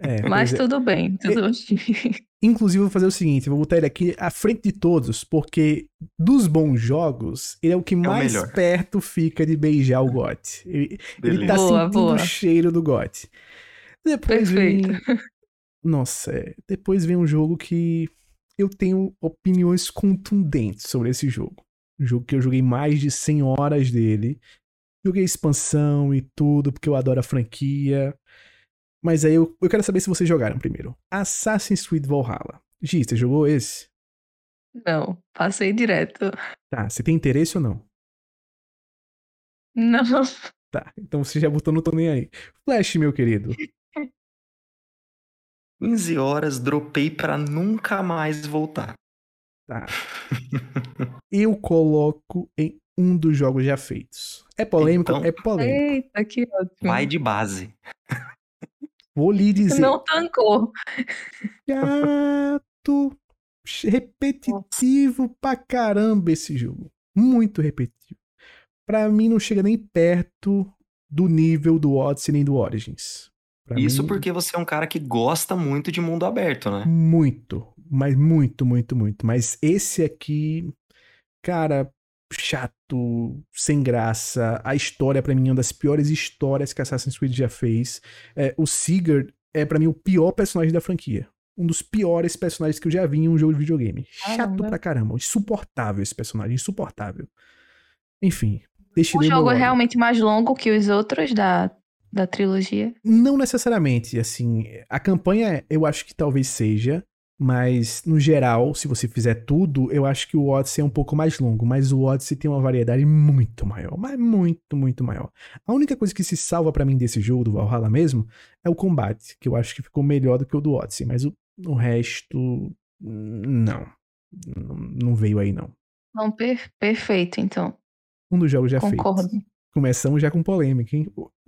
S1: É,
S2: Mas
S1: é.
S2: tudo bem, tudo bem.
S1: Inclusive, eu vou fazer o seguinte: vou botar ele aqui à frente de todos, porque dos bons jogos, ele é o que mais
S3: melhor.
S1: perto fica de beijar o GOT. Ele, ele tá.
S2: Boa,
S1: sentindo
S2: boa.
S1: o cheiro do GOT. Depois vem.
S2: Perfeito.
S1: Nossa, é, depois vem um jogo que eu tenho opiniões contundentes sobre esse jogo. Um jogo que eu joguei mais de 100 horas dele. Joguei expansão e tudo, porque eu adoro a franquia. Mas aí eu, eu quero saber se vocês jogaram primeiro. Assassin's Creed Valhalla. Gi, você jogou esse?
S2: Não, passei direto.
S1: Tá, você tem interesse ou não?
S2: Não.
S1: Tá, então você já botou no tô nem aí. Flash, meu querido.
S3: 15 horas, dropei pra nunca mais voltar.
S1: Tá. Eu coloco em um dos jogos já feitos. É polêmico?
S3: Então-
S1: é polêmico.
S2: Eita, que ótimo.
S3: Vai de base.
S1: Vou lhe dizer.
S2: Não tancou.
S1: Chato. Repetitivo pra caramba esse jogo. Muito repetitivo. Pra mim não chega nem perto do nível do Odyssey nem do Origins. Pra
S3: Isso
S1: mim,
S3: porque você é um cara que gosta muito de mundo aberto, né?
S1: Muito. Mas muito, muito, muito. Mas esse aqui, cara, chato, sem graça. A história, pra mim, é uma das piores histórias que Assassin's Creed já fez. É, o Sigurd é, pra mim, o pior personagem da franquia. um dos piores personagens que eu já vi em um jogo de videogame. Chato
S2: Caramba.
S1: pra caramba. Insuportável esse personagem, insuportável. Enfim, deixe
S2: O jogo é realmente mais longo que os outros da, da trilogia.
S1: Não necessariamente, assim, a campanha eu acho que talvez seja, mas no geral, se você fizer tudo, eu acho que o Odyssey é um pouco mais longo, mas o Odyssey tem uma variedade muito maior, mas muito, muito maior. A única coisa que se salva pra mim desse jogo, do Valhalla mesmo, é o combate, que eu acho que ficou melhor do que o do Odyssey, mas o, o resto, não. Não, não veio aí, não.
S2: Então, per- perfeito, então.
S1: Um dos jogos já
S2: Concordo.
S1: feito. Começamos já com polêmica, hein?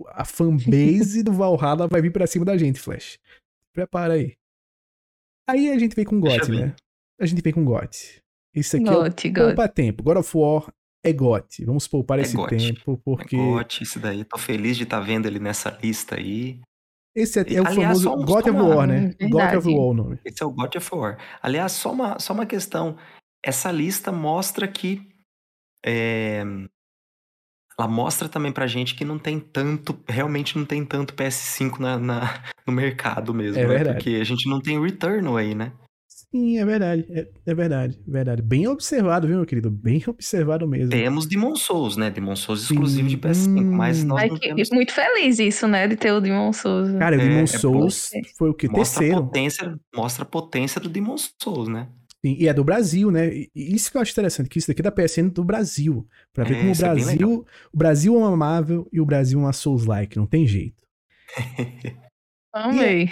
S1: A fanbase do Valhalla vai vir pra cima da gente, Flash. Prepara aí. Aí a gente vem com GOT, né? A gente vem com GOT. Isso aqui é o
S2: Gote, gote.
S1: poupa tempo. God of War é GOT. Vamos poupar
S3: É
S1: esse
S3: GOT.
S1: tempo, porque
S3: Gote, isso daí. Tô feliz de estar vendo ele nessa lista aí.
S1: esse é, é o
S3: Aliás,
S1: famoso God of War, né? God of. War o nome.
S3: Esse é o God of War. Aliás, só uma, só uma questão. Essa lista mostra que. é, ela mostra também pra gente que não tem tanto. Realmente não tem tanto PS5 na, na- no mercado mesmo.
S1: É
S3: né?
S1: verdade.
S3: Porque a gente não tem Returnal aí, né?
S1: Sim, é verdade. É, é verdade, verdade. Bem observado, viu, meu querido? Bem observado mesmo.
S3: Temos Demon Souls, né? Demon Souls exclusivo de
S1: Sim.
S3: PS5, mas nós
S2: Ai,
S3: não
S2: que-
S3: temos.
S2: muito feliz isso, né? De ter o Demon Souls.
S1: Cara, o
S3: É,
S1: Demon
S3: é
S1: Souls foi o que?
S3: Mostra a,
S1: Terceiro.
S3: potência, mostra a potência do Demon Souls, né?
S1: Sim, e é do Brasil, né? E e isso que eu acho interessante, que isso daqui é da PSN do Brasil. Pra ver
S3: É,
S1: como o
S3: é
S1: Brasil, o Brasil é uma Marvel e o Brasil é uma Souls-like, não tem jeito.
S2: Amei.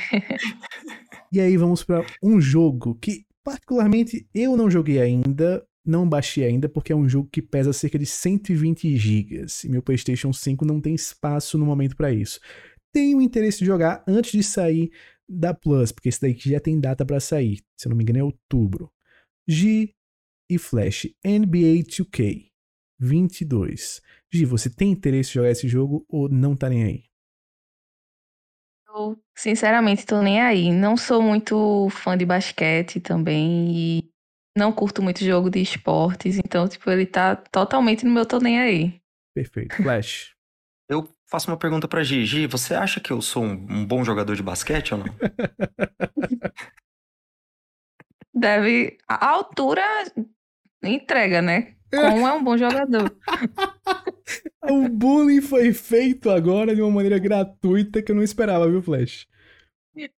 S1: E aí vamos pra um jogo que particularmente eu não joguei ainda, não baixei ainda porque é um jogo que pesa cerca de 120 gigas e meu PlayStation 5 não tem espaço no momento pra isso. Tenho interesse de jogar antes de sair da Plus, porque esse daqui já tem data pra sair, se eu não me engano é outubro. G e Flash NBA 2K 22. Gi, você tem interesse em jogar esse jogo ou não tá nem aí?
S2: Eu, sinceramente, tô nem aí. Não sou muito fã de basquete também e não curto muito jogo de esportes. Então, tipo, ele tá totalmente no meu tô nem aí.
S1: Perfeito. Flash.
S3: Eu faço uma pergunta pra Gigi. Você acha que eu sou um, um bom jogador de basquete ou não?
S2: Deve. A altura entrega, né? Como é um bom jogador.
S1: O bullying foi feito agora de uma maneira gratuita que eu não esperava, viu, Flash?
S3: É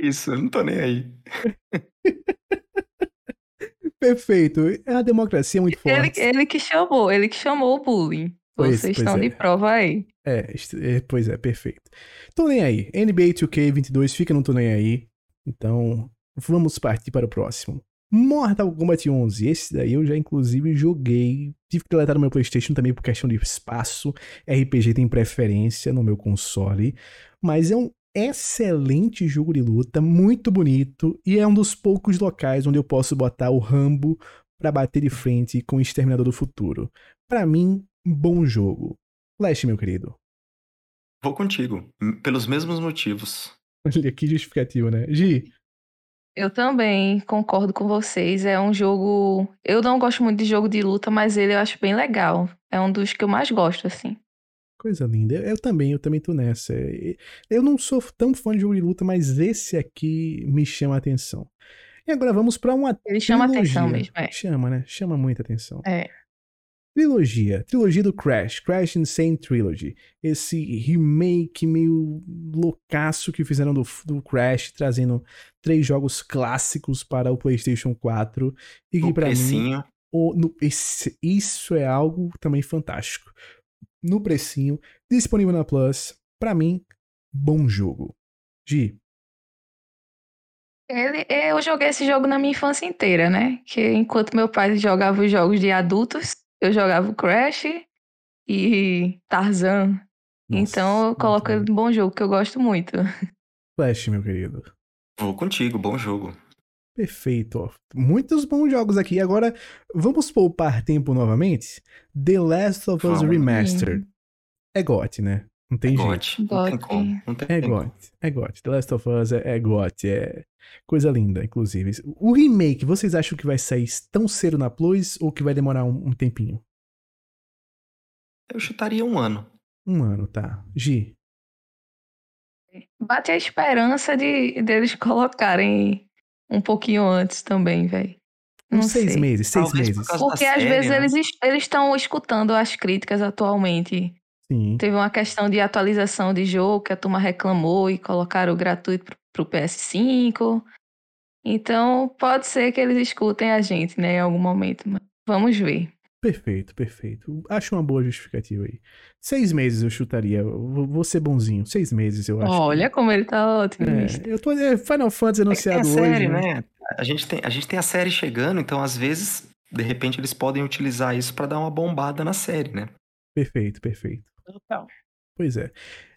S3: Isso, eu não tô nem aí.
S1: Perfeito. É a democracia muito
S2: Ele,
S1: forte.
S2: ele que chamou, ele que chamou o bullying.
S1: Pois-
S2: Vocês
S1: pois
S2: estão
S1: é.
S2: de prova aí.
S1: É, é, pois é, perfeito. Tô nem aí. NBA 2K22 fica no tô nem aí. Então, vamos partir para o próximo. Mortal Kombat 11. Esse daí eu já, inclusive, joguei. Tive que deletar no meu PlayStation também por questão de espaço. RPG tem preferência no meu console. Mas é um excelente jogo de luta, muito bonito. E é um dos poucos locais onde eu posso botar o Rambo pra bater de frente com o Exterminador do Futuro. Pra mim, bom jogo. Flash, meu querido.
S3: Vou contigo, pelos mesmos motivos.
S1: Olha que justificativo, né? Gi,
S2: Eu também concordo com vocês. É um jogo. Eu não gosto muito de jogo de luta, mas ele eu acho bem legal. É um dos que eu mais gosto, assim.
S1: coisa linda. Eu, eu também, eu também tô nessa. Eu não sou tão fã de jogo de luta, mas esse aqui me chama a atenção. E agora vamos pra uma
S2: Ele chama
S1: trilogia.
S2: atenção mesmo. É.
S1: Chama, né? Chama muita atenção.
S2: É.
S1: Trilogia. Trilogia do Crash. Crash Insane Trilogy. Esse remake meio loucaço que fizeram do, do Crash, trazendo três jogos clássicos para o PlayStation 4. E que
S3: O
S1: pra mim.
S3: precinho.
S1: o- no- esse- isso é algo também fantástico. No precinho, disponível na Plus. Pra mim, bom jogo. Gi,
S2: Ele, eu joguei esse jogo na minha infância inteira, né? Que enquanto meu pai jogava os jogos de adultos, eu jogava o Crash e Tarzan.
S1: nossa,
S2: então eu coloco ele
S1: bom.
S2: no bom jogo, que eu gosto muito.
S1: Flash, meu querido.
S3: Vou contigo, bom jogo.
S1: Perfeito, ó. Muitos bons jogos aqui. Agora, vamos poupar tempo novamente? The Last of Us. Remastered. É GOT, né? Não tem jeito.
S3: Gote. Não tem
S2: Gote.
S3: como. Não tem
S1: É. GOT. É GOT. The Last of Us é, é GOT. É coisa linda, inclusive. O remake, vocês acham que vai sair tão cedo na Plus ou que vai demorar um, um tempinho?
S3: Eu chutaria um ano.
S1: Um ano, tá. Gi,
S2: Bate a esperança de deles colocarem um pouquinho antes também, velho. Não
S1: Uns seis
S2: sei.
S1: meses, seis
S3: Talvez por
S1: meses.
S3: da
S2: Porque às
S3: série,
S2: vezes
S3: né?
S2: eles es- eles estão escutando as críticas atualmente.
S1: Sim.
S2: Teve uma questão de atualização de jogo que a turma reclamou e colocaram gratuito pro, pro PS5. Então, pode ser que eles escutem a gente, né, em algum momento. Mas vamos ver.
S1: Perfeito, perfeito. Acho uma boa justificativa aí. Seis meses eu chutaria. Vou vou ser bonzinho. Seis meses eu acho.
S2: Olha como ele tá otimista.
S1: É, eu tô. É, Final Fantasy
S3: É que
S1: anunciado
S3: tem a série,
S1: hoje.
S3: né? A gente, tem, a gente tem a série chegando, então às vezes, de repente, eles podem utilizar isso pra dar uma bombada na série, né?
S1: Perfeito, perfeito.
S2: Total.
S1: Pois é.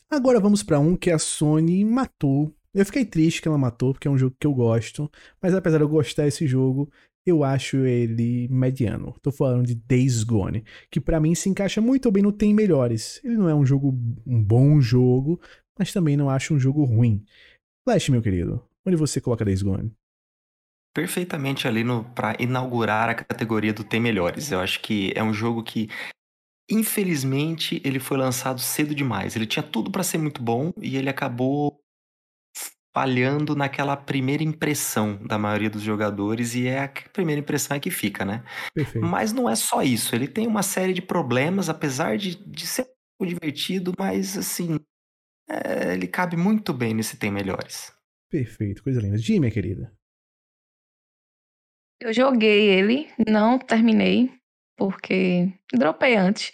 S1: Agora vamos pra um que a Sony matou. Eu fiquei triste que ela matou, porque é um jogo que eu gosto. Mas apesar de eu gostar desse jogo, eu acho ele mediano. Tô falando de Days Gone, que pra mim se encaixa muito bem no Tem Melhores. Ele não é um jogo, um bom jogo, mas também não acho um jogo ruim. Flash, meu querido, onde você coloca Days Gone?
S3: Perfeitamente ali no para inaugurar a categoria do Tem Melhores. Eu acho que é um jogo que, infelizmente, ele foi lançado cedo demais. Ele tinha tudo pra ser muito bom e ele acabou falhando naquela primeira impressão da maioria dos jogadores e é a primeira impressão é que fica, né?
S1: Perfeito.
S3: Mas não é só isso. Ele tem uma série de problemas, apesar de, de ser um pouco divertido, mas assim, é, ele cabe muito bem nesse Tem Melhores.
S1: Perfeito, coisa linda. Minha querida.
S2: Eu joguei ele, não terminei, porque dropei antes.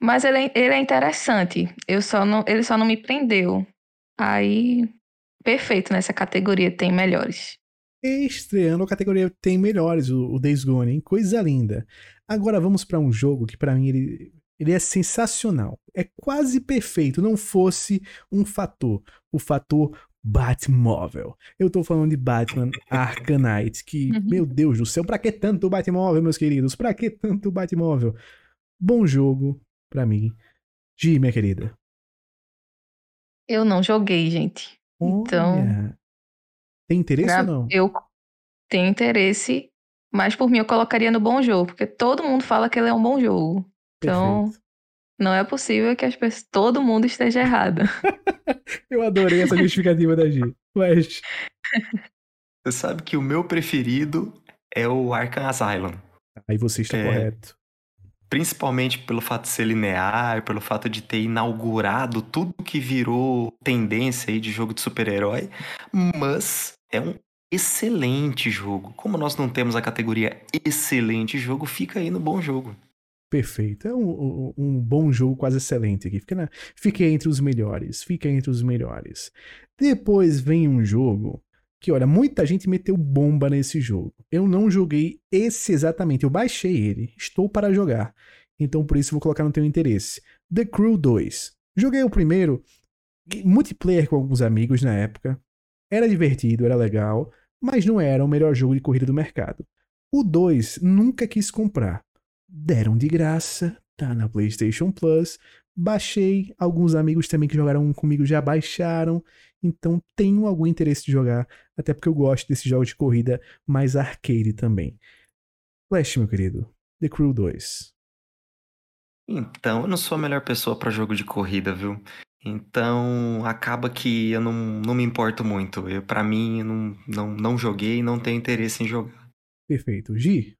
S2: Mas ele é, ele é interessante. Eu só não, ele só não me prendeu. Aí, perfeito nessa categoria, tem melhores.
S1: Estreando a categoria Tem Melhores, o, o Days Gone, hein? Coisa linda. Agora vamos pra um jogo que pra mim ele, ele é sensacional. É quase perfeito, não fosse um fator. O fator Batmóvel. Eu tô falando de Batman Arcanite, que,
S2: Uhum.
S1: meu Deus do céu, pra que tanto Batmóvel, meus queridos? Pra que tanto Batmóvel? Bom jogo pra mim. Gi, minha querida.
S2: Eu não joguei, gente. Então,
S1: Olha. Tem interesse
S2: Pra-
S1: ou não?
S2: Eu tenho interesse, mas por mim eu colocaria no bom jogo, porque todo mundo fala que ele é um bom jogo. Então,
S1: Perfeito.
S2: Não é possível que as pessoas, todo mundo esteja errado.
S1: Eu adorei essa justificativa da Gi. Flash.
S3: Você sabe que o meu preferido é o Arkham Asylum.
S1: Aí você está
S3: É.
S1: correto.
S3: Principalmente pelo fato de ser linear, pelo fato de ter inaugurado tudo que virou tendência aí de jogo de super-herói. Mas é um excelente jogo. Como nós não temos a categoria excelente jogo, fica aí no bom jogo.
S1: Perfeito. É um, um- bom jogo quase excelente aqui. Fica, na- fica entre os melhores. Fica entre os melhores. Depois vem um jogo que, olha, muita gente meteu bomba nesse jogo. Eu não joguei esse exatamente. Eu baixei ele. Estou para jogar. Então, por isso, vou colocar no teu interesse. The Crew 2. Joguei o primeiro. Multiplayer com alguns amigos na época. Era divertido, era legal. Mas não era o melhor jogo de corrida do mercado. O 2 nunca quis comprar deram de graça, tá na PlayStation Plus. Baixei, alguns amigos também que jogaram comigo já baixaram, então tenho algum interesse de jogar, até porque eu gosto desses jogos de corrida mais arcade também. Flash, meu querido, The Crew 2.
S3: Então, eu não sou a melhor pessoa para jogo de corrida, viu? Então, acaba que eu não, não me importo muito. Eu, para mim, eu não, não, não joguei e não tenho interesse em jogar.
S1: Perfeito. Gi?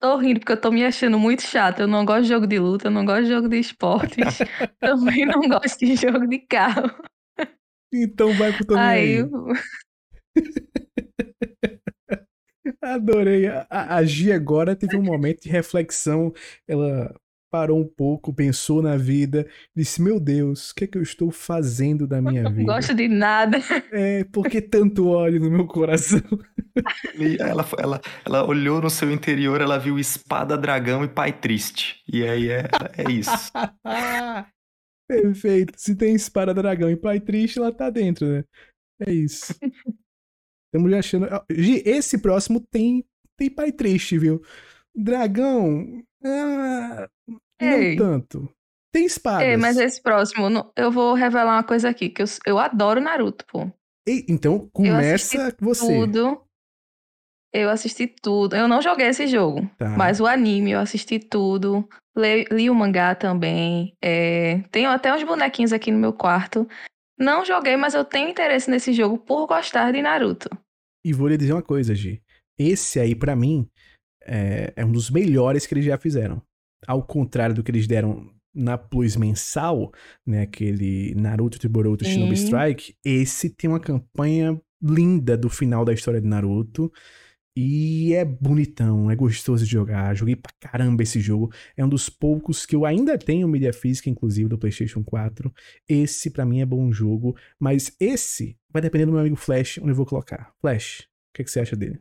S2: Tô rindo porque eu tô me achando muito chata. Eu não gosto de jogo de luta, eu não gosto de jogo de esportes. Também não gosto de jogo de carro.
S1: Então vai pro também
S2: Aí.
S1: Adorei. A a Gi agora teve um momento de reflexão. Ela parou um pouco, pensou na vida, disse: Meu Deus, o que é que eu estou fazendo da minha
S2: não
S1: vida?
S2: gosto de nada.
S1: É, por que tanto ódio no meu coração?
S3: Ela, ela, ela olhou no seu interior, ela viu espada, dragão e pai triste. E aí é, é isso.
S1: Perfeito. Se tem espada dragão e pai triste, ela tá dentro, né? É isso. Estamos já achando. Gi, esse próximo tem, tem pai triste, viu? Dragão. Ah, não
S2: Ei.
S1: tanto. Tem espadas.
S2: É, mas esse próximo, eu vou revelar uma coisa aqui, que eu, eu adoro Naruto, pô.
S1: Ei, então começa você.
S2: Tudo. Eu assisti tudo. Eu não joguei esse jogo,
S1: Tá.
S2: mas o anime eu assisti tudo. Li, li o mangá também. É, tenho até uns bonequinhos aqui no meu quarto. Não joguei, mas eu tenho interesse nesse jogo por gostar de Naruto.
S1: E vou lhe dizer uma coisa, Gi. Esse aí, para mim, é, é, um dos melhores que eles já fizeram. Ao contrário do que eles deram na Plus mensal, né, aquele Naruto de Boruto Shinobi Strike, esse tem uma campanha linda do final da história de Naruto. E é bonitão, é gostoso de jogar. Joguei pra caramba esse jogo. É um dos poucos que eu ainda tenho mídia física, inclusive, do PlayStation 4. Esse, para mim, é bom jogo. Mas esse vai depender do meu amigo Flash, onde eu vou colocar. Flash, o que, que você acha dele?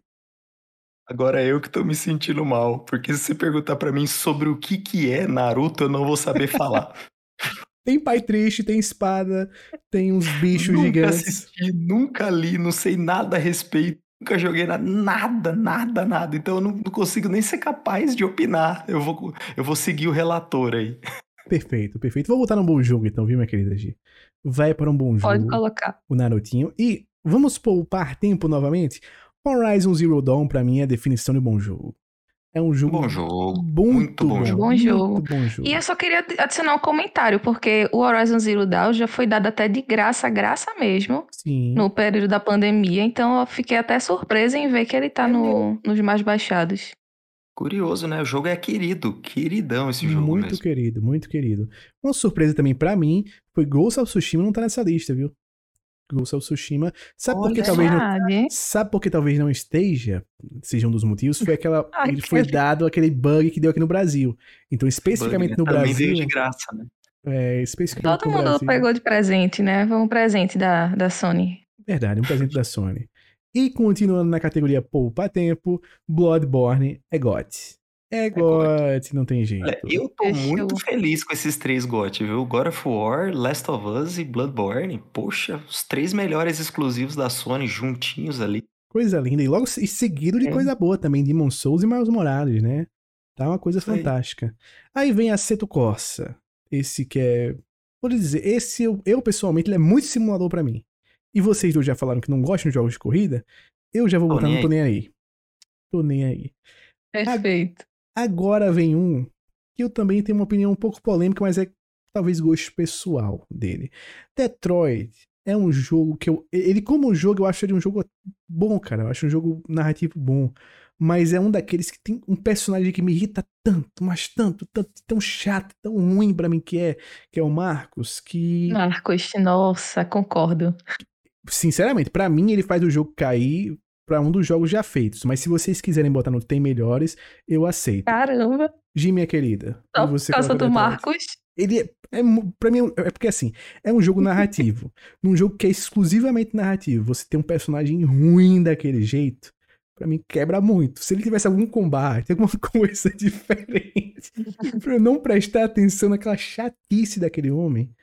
S3: Agora é eu que tô me sentindo mal, porque se você perguntar para mim sobre o que que é Naruto, eu não vou saber falar.
S1: tem pai triste, tem espada, tem uns bichos
S3: nunca
S1: gigantes.
S3: Assisti, nunca li, não sei nada a respeito. Nunca joguei nada, nada, nada, nada. Então eu não, não, consigo nem ser capaz de opinar. Eu vou, eu vou seguir o relator aí.
S1: Perfeito, perfeito. Vou botar um bom jogo então, viu, minha querida G? Vai para um bom jogo.
S2: Pode colocar.
S1: O Narutinho. E vamos poupar tempo novamente? Horizon Zero Dawn, pra mim, é a definição de bom jogo. É um jogo.
S3: Bom jogo.
S1: Muito, muito bom, jogo.
S2: Bom jogo.
S1: Muito bom jogo.
S2: E eu só queria adicionar um comentário, porque o Horizon Zero Dawn já foi dado até de graça, graça mesmo.
S1: Sim.
S2: No período da pandemia. Então eu fiquei até surpresa em ver que ele tá é no, nos mais baixados.
S3: Curioso, né? O jogo é querido, queridão esse jogo
S1: Muito
S3: mesmo.
S1: querido, muito querido. Uma surpresa também para mim foi Ghost of Tsushima não tá nessa lista, viu? Ghost of Tsushima. Sabe por que talvez não, sabe por que talvez não esteja? Seja um dos motivos foi aquela Ai, ele foi dado aquele bug que deu aqui no Brasil. Então especificamente bug, né? no Brasil.
S3: veio de graça, né?
S1: É, especificamente
S2: Todo mundo
S1: Brasil,
S2: pegou de presente, né? Foi um presente da, da Sony.
S1: Verdade, um presente da Sony. E continuando na categoria poupa tempo, Bloodborne é GOT. É, é GOT, não tem jeito. Olha,
S3: eu tô Fechou. muito feliz com esses três GOT, viu? God of War, Last of Us e Bloodborne. Poxa, os três melhores exclusivos da Sony juntinhos ali.
S1: Coisa linda. E logo e seguido de é. coisa boa também, Demon Souls e Miles Morales, né? Tá uma coisa fantástica. Aí vem a Seto Corsa. Esse que é. Vou dizer, esse eu, eu pessoalmente, ele é muito simulador para mim. E vocês dois já falaram que não gostam de jogos de corrida. Eu já vou tô botar, não tô nem aí. Tô nem aí.
S2: Perfeito.
S1: Agora vem um que eu também tenho uma opinião um pouco polêmica, mas é talvez gosto pessoal dele. Detroit é um jogo que eu. Ele, como jogo, eu acho ele um jogo bom, cara. Eu acho um jogo narrativo bom. Mas é um daqueles que tem um personagem que me irrita tanto, mas tanto, tanto, tão chato, tão ruim para mim que é, que é o Marcos, que.
S2: Marcos, nossa, concordo.
S1: Sinceramente, para mim ele faz o jogo cair para um dos jogos já feitos. Mas se vocês quiserem botar no Tem Melhores, eu aceito.
S2: Caramba!
S1: Gi, minha querida.
S2: Só por causa do Marcos.
S1: Ele é, é, pra mim, é porque assim, é um jogo narrativo. Num jogo que é exclusivamente narrativo, você tem um personagem ruim daquele jeito, para mim quebra muito. Se ele tivesse algum combate, alguma coisa diferente, pra eu não prestar atenção naquela chatice daquele homem,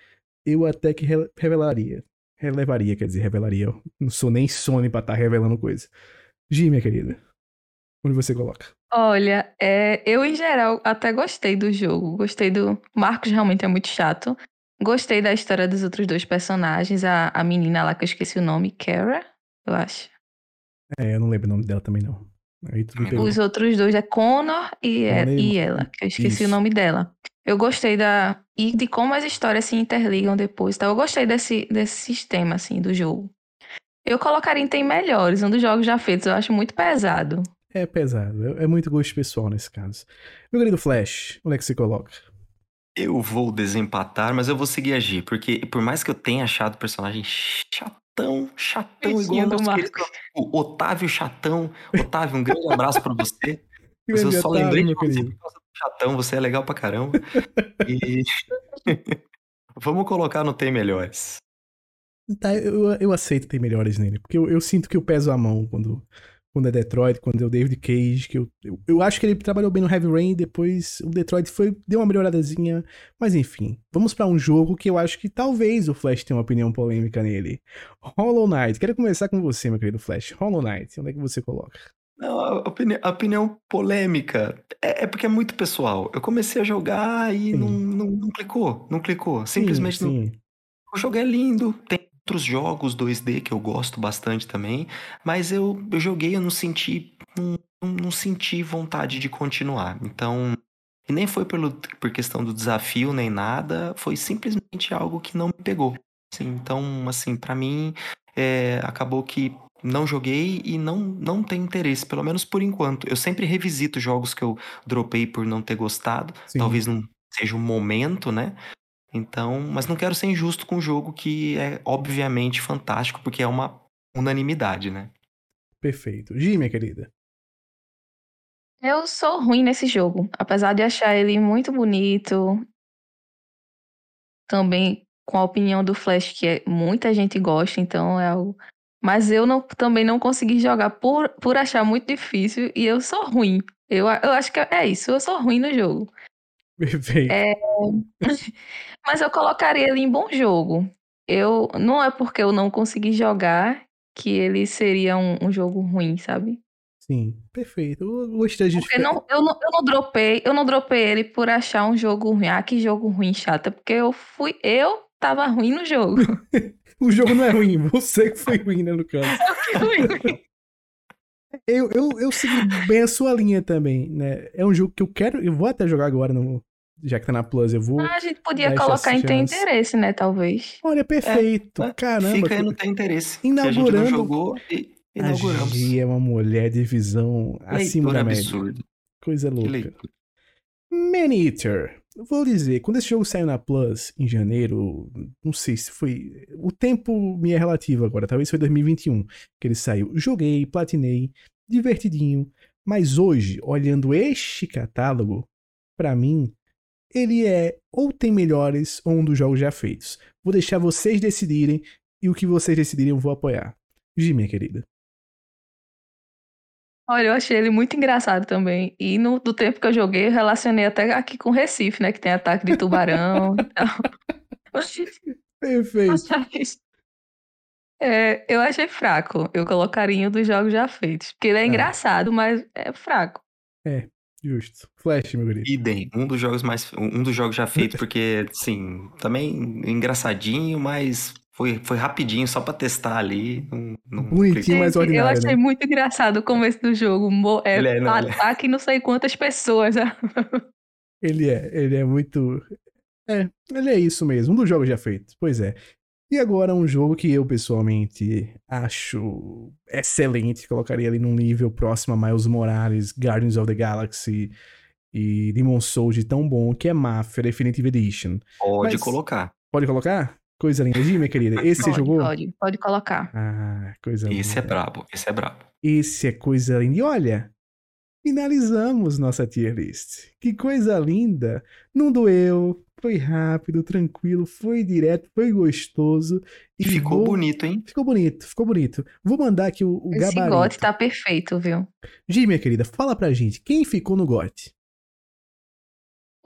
S1: eu até que revelaria relevaria, quer dizer, revelaria. Eu não sou nem Sony pra estar tá revelando coisa. Gi, minha querida, onde você coloca?
S2: Olha, é, eu em geral até gostei do jogo. Gostei do. Marcos realmente é muito chato. Gostei da história dos outros dois personagens. A, a menina lá que eu esqueci o nome, Kara, eu acho.
S1: É, eu não lembro o nome dela também, não.
S2: Os outros dois é Connor e, é, e ela, que eu esqueci Isso. o nome dela. Eu gostei da. E de como as histórias se interligam depois. Então, eu gostei desse, desse sistema, assim, do jogo. Eu colocaria em Tem Melhores, um dos jogos já feitos. Eu acho muito pesado.
S1: É pesado. É, é muito gosto pessoal nesse caso. Meu querido Flash, onde é que você coloca?
S3: Eu vou desempatar, mas eu vou seguir a G, porque por mais que eu tenha achado o personagem chatão, chatão, igual o nosso o Otávio Chatão. Otávio, um grande abraço para você. Mas eu só lembrei de você por causa chatão, você é legal pra caramba. e vamos colocar no Tem Melhores.
S1: Tá, eu, eu aceito ter melhores nele, porque eu, eu, sinto que eu peso a mão quando, quando é Detroit, quando é o David Cage, que eu, eu, eu, acho que ele trabalhou bem no Heavy Rain, depois o Detroit foi, deu uma melhoradazinha, mas enfim, vamos para um jogo que eu acho que talvez o Flash tenha uma opinião polêmica nele. Hollow Knight, quero começar com você, meu querido Flash. Hollow Knight, onde é que você coloca?
S3: Não, a opinião, a opinião polêmica é, é, porque é muito pessoal. Eu comecei a jogar e não, não, não, clicou, não clicou. Simplesmente sim, sim. não. O jogo é lindo, tem outros jogos 2D que eu gosto bastante também, mas eu, eu joguei, eu não senti, não, não senti vontade de continuar. Então, e nem foi pelo, por questão do desafio nem nada, foi simplesmente algo que não me pegou. Sim, então, assim, pra mim, é, acabou que não joguei e não, não tem interesse, pelo menos por enquanto. Eu sempre revisito jogos que eu dropei por não ter gostado.
S1: Sim.
S3: Talvez não seja o momento, né? Então, mas não quero ser injusto com um jogo que é obviamente fantástico, porque é uma unanimidade, né?
S1: Perfeito. Gi, minha querida.
S2: Eu sou ruim nesse jogo, apesar de achar ele muito bonito. Também com a opinião do Flash, que é, muita gente gosta, então é algo. Mas eu não, também não consegui jogar por, por achar muito difícil e eu sou ruim. Eu, eu acho que é isso, eu sou ruim no jogo.
S1: Perfeito.
S2: É, mas eu colocaria ele em bom jogo. Eu, não é porque eu não consegui jogar que ele seria um, um jogo ruim, sabe?
S1: Sim, perfeito. Eu gostei de
S2: Porque não, eu, não, eu não dropei, eu não dropei ele por achar um jogo ruim. Ah, que jogo ruim, chata. Porque eu fui, eu tava ruim no jogo.
S1: o jogo não é ruim, você que foi ruim, né, no caso.
S2: Eu.
S1: Eu, eu, segui bem a sua linha também, né? É um jogo que eu quero, eu vou até jogar agora no, já que tá na Plus, eu vou.
S2: Ah, a gente podia colocar em ter interesse, né? Talvez.
S1: Olha, perfeito.
S3: É,
S1: Caramba.
S3: Fica aí no tem interesse. Que a gente
S1: Inaugurando-
S3: não jogou e
S1: a
S3: inauguramos.
S1: Gi é uma mulher de visão acima
S3: Leitura
S1: da média.
S3: absurdo.
S1: Coisa louca. Man Eater. Vou dizer, quando esse jogo saiu na Plus em janeiro, não sei se foi. O tempo me é relativo agora, talvez foi 2021 que ele saiu. Joguei, platinei, divertidinho. Mas hoje, olhando este catálogo, pra mim, ele é ou tem melhores ou um dos jogos já feitos. Vou deixar vocês decidirem e o que vocês decidirem eu vou apoiar. Gi, minha querida.
S2: Olha, eu achei ele muito engraçado também. E no, do tempo que eu joguei, eu relacionei até aqui com Recife, né? Que tem ataque de tubarão e tal.
S1: Perfeito.
S2: É, eu achei fraco. Eu colocaria em um dos jogos já feitos. Porque ele é
S1: Ah.
S2: engraçado, mas é fraco.
S1: Justo. Flash, meu querido.
S3: Idem, um dos jogos mais. Um dos jogos já feitos, porque, assim, também engraçadinho, mas foi, foi rapidinho, só pra testar ali. Não, não
S1: Bonitinho, mas
S2: Gente, eu
S1: ordinário,
S2: achei
S1: né?
S2: muito engraçado o começo do jogo. Mo- É,
S3: Ele é, não, ele é.
S2: ataque não sei quantas pessoas. né?
S1: Ele é, ele é muito. É, ele é isso mesmo, um dos jogos já feitos, pois é. E agora um jogo que eu pessoalmente acho excelente, colocaria ali num nível próximo a Miles Morales, Guardians of the Galaxy e Demon Souls de tão bom, que é Mafia Definitive Edition.
S3: Pode
S1: Mas-
S3: colocar.
S1: Pode colocar? Coisa linda. Gi, minha querida, esse você
S2: Pode,
S1: jogou?
S2: pode, pode colocar.
S1: Ah, coisa
S3: Esse é
S1: linda.
S3: brabo, esse é brabo.
S1: Esse é coisa linda. E olha, finalizamos nossa tier list. Que coisa linda. Não doeu, foi rápido, tranquilo, foi direto, foi gostoso.
S3: E ficou
S1: vou-
S3: bonito, hein?
S1: Ficou bonito, ficou bonito. Vou mandar aqui o, o
S2: Esse
S1: gabarito.
S2: gote tá perfeito, viu?
S1: Gi, minha querida, fala pra gente, quem ficou no gote?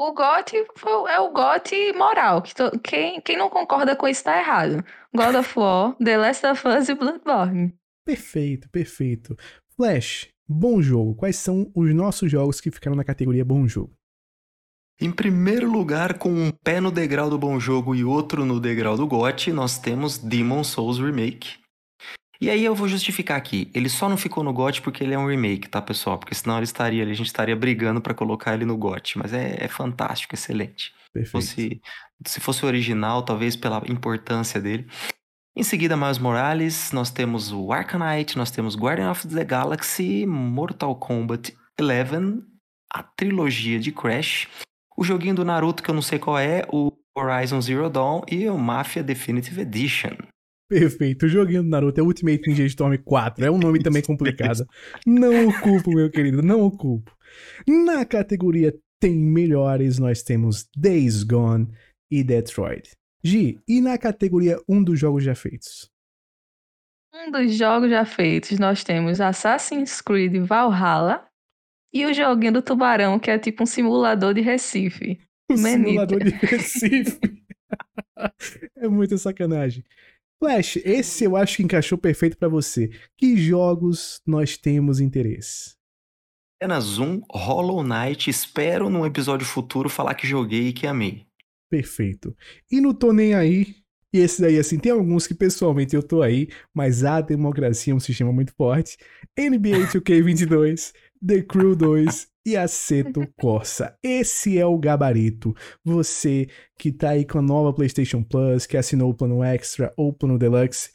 S2: O GOT foi- é o GOT moral. Que to- quem, quem não concorda com isso tá errado. God of War, The Last of Us e Bloodborne.
S1: Perfeito, perfeito. Flash, bom jogo. Quais são os nossos jogos que ficaram na categoria bom jogo?
S3: Em primeiro lugar, com um pé no degrau do bom jogo e outro no degrau do GOT, nós temos Demon Souls Remake. E aí eu vou justificar aqui, ele só não ficou no GOT porque ele é um remake, tá, pessoal? Porque senão ele estaria, a gente estaria brigando pra colocar ele no GOT, mas é, é fantástico, excelente.
S1: Perfeito.
S3: fosse, se fosse o original, talvez pela importância dele. Em seguida, Miles Morales, nós temos o Arcanite, nós temos Guardian of the Galaxy, Mortal Kombat 11, a trilogia de Crash, o joguinho do Naruto que eu não sei qual é, o Horizon Zero Dawn e o Mafia Definitive Edition.
S1: Perfeito. O joguinho do Naruto é Ultimate Ninja Storm 4. É um nome também complicado. Não o culpo, meu querido, não o culpo. Na categoria Tem Melhores, nós temos Days Gone e Detroit. Gi, e na categoria Um dos Jogos Já Feitos?
S2: Um dos jogos já feitos, nós temos Assassin's Creed Valhalla e o joguinho do tubarão, que é tipo um simulador de Recife. Manita.
S1: simulador de Recife. é muita sacanagem. Flash, esse eu acho que encaixou perfeito pra você. Que jogos nós temos interesse?
S3: Apenas um, Hollow Knight, espero num episódio futuro falar que joguei e que amei.
S1: Perfeito. E não tô nem aí. E esse daí, assim, tem alguns que pessoalmente eu tô aí, mas a democracia é um sistema muito forte. NBA 2K22, The Crew 2 e Aceto Corsa. Esse é o gabarito. Você que tá aí com a nova PlayStation Plus, que assinou o plano Extra ou o plano Deluxe,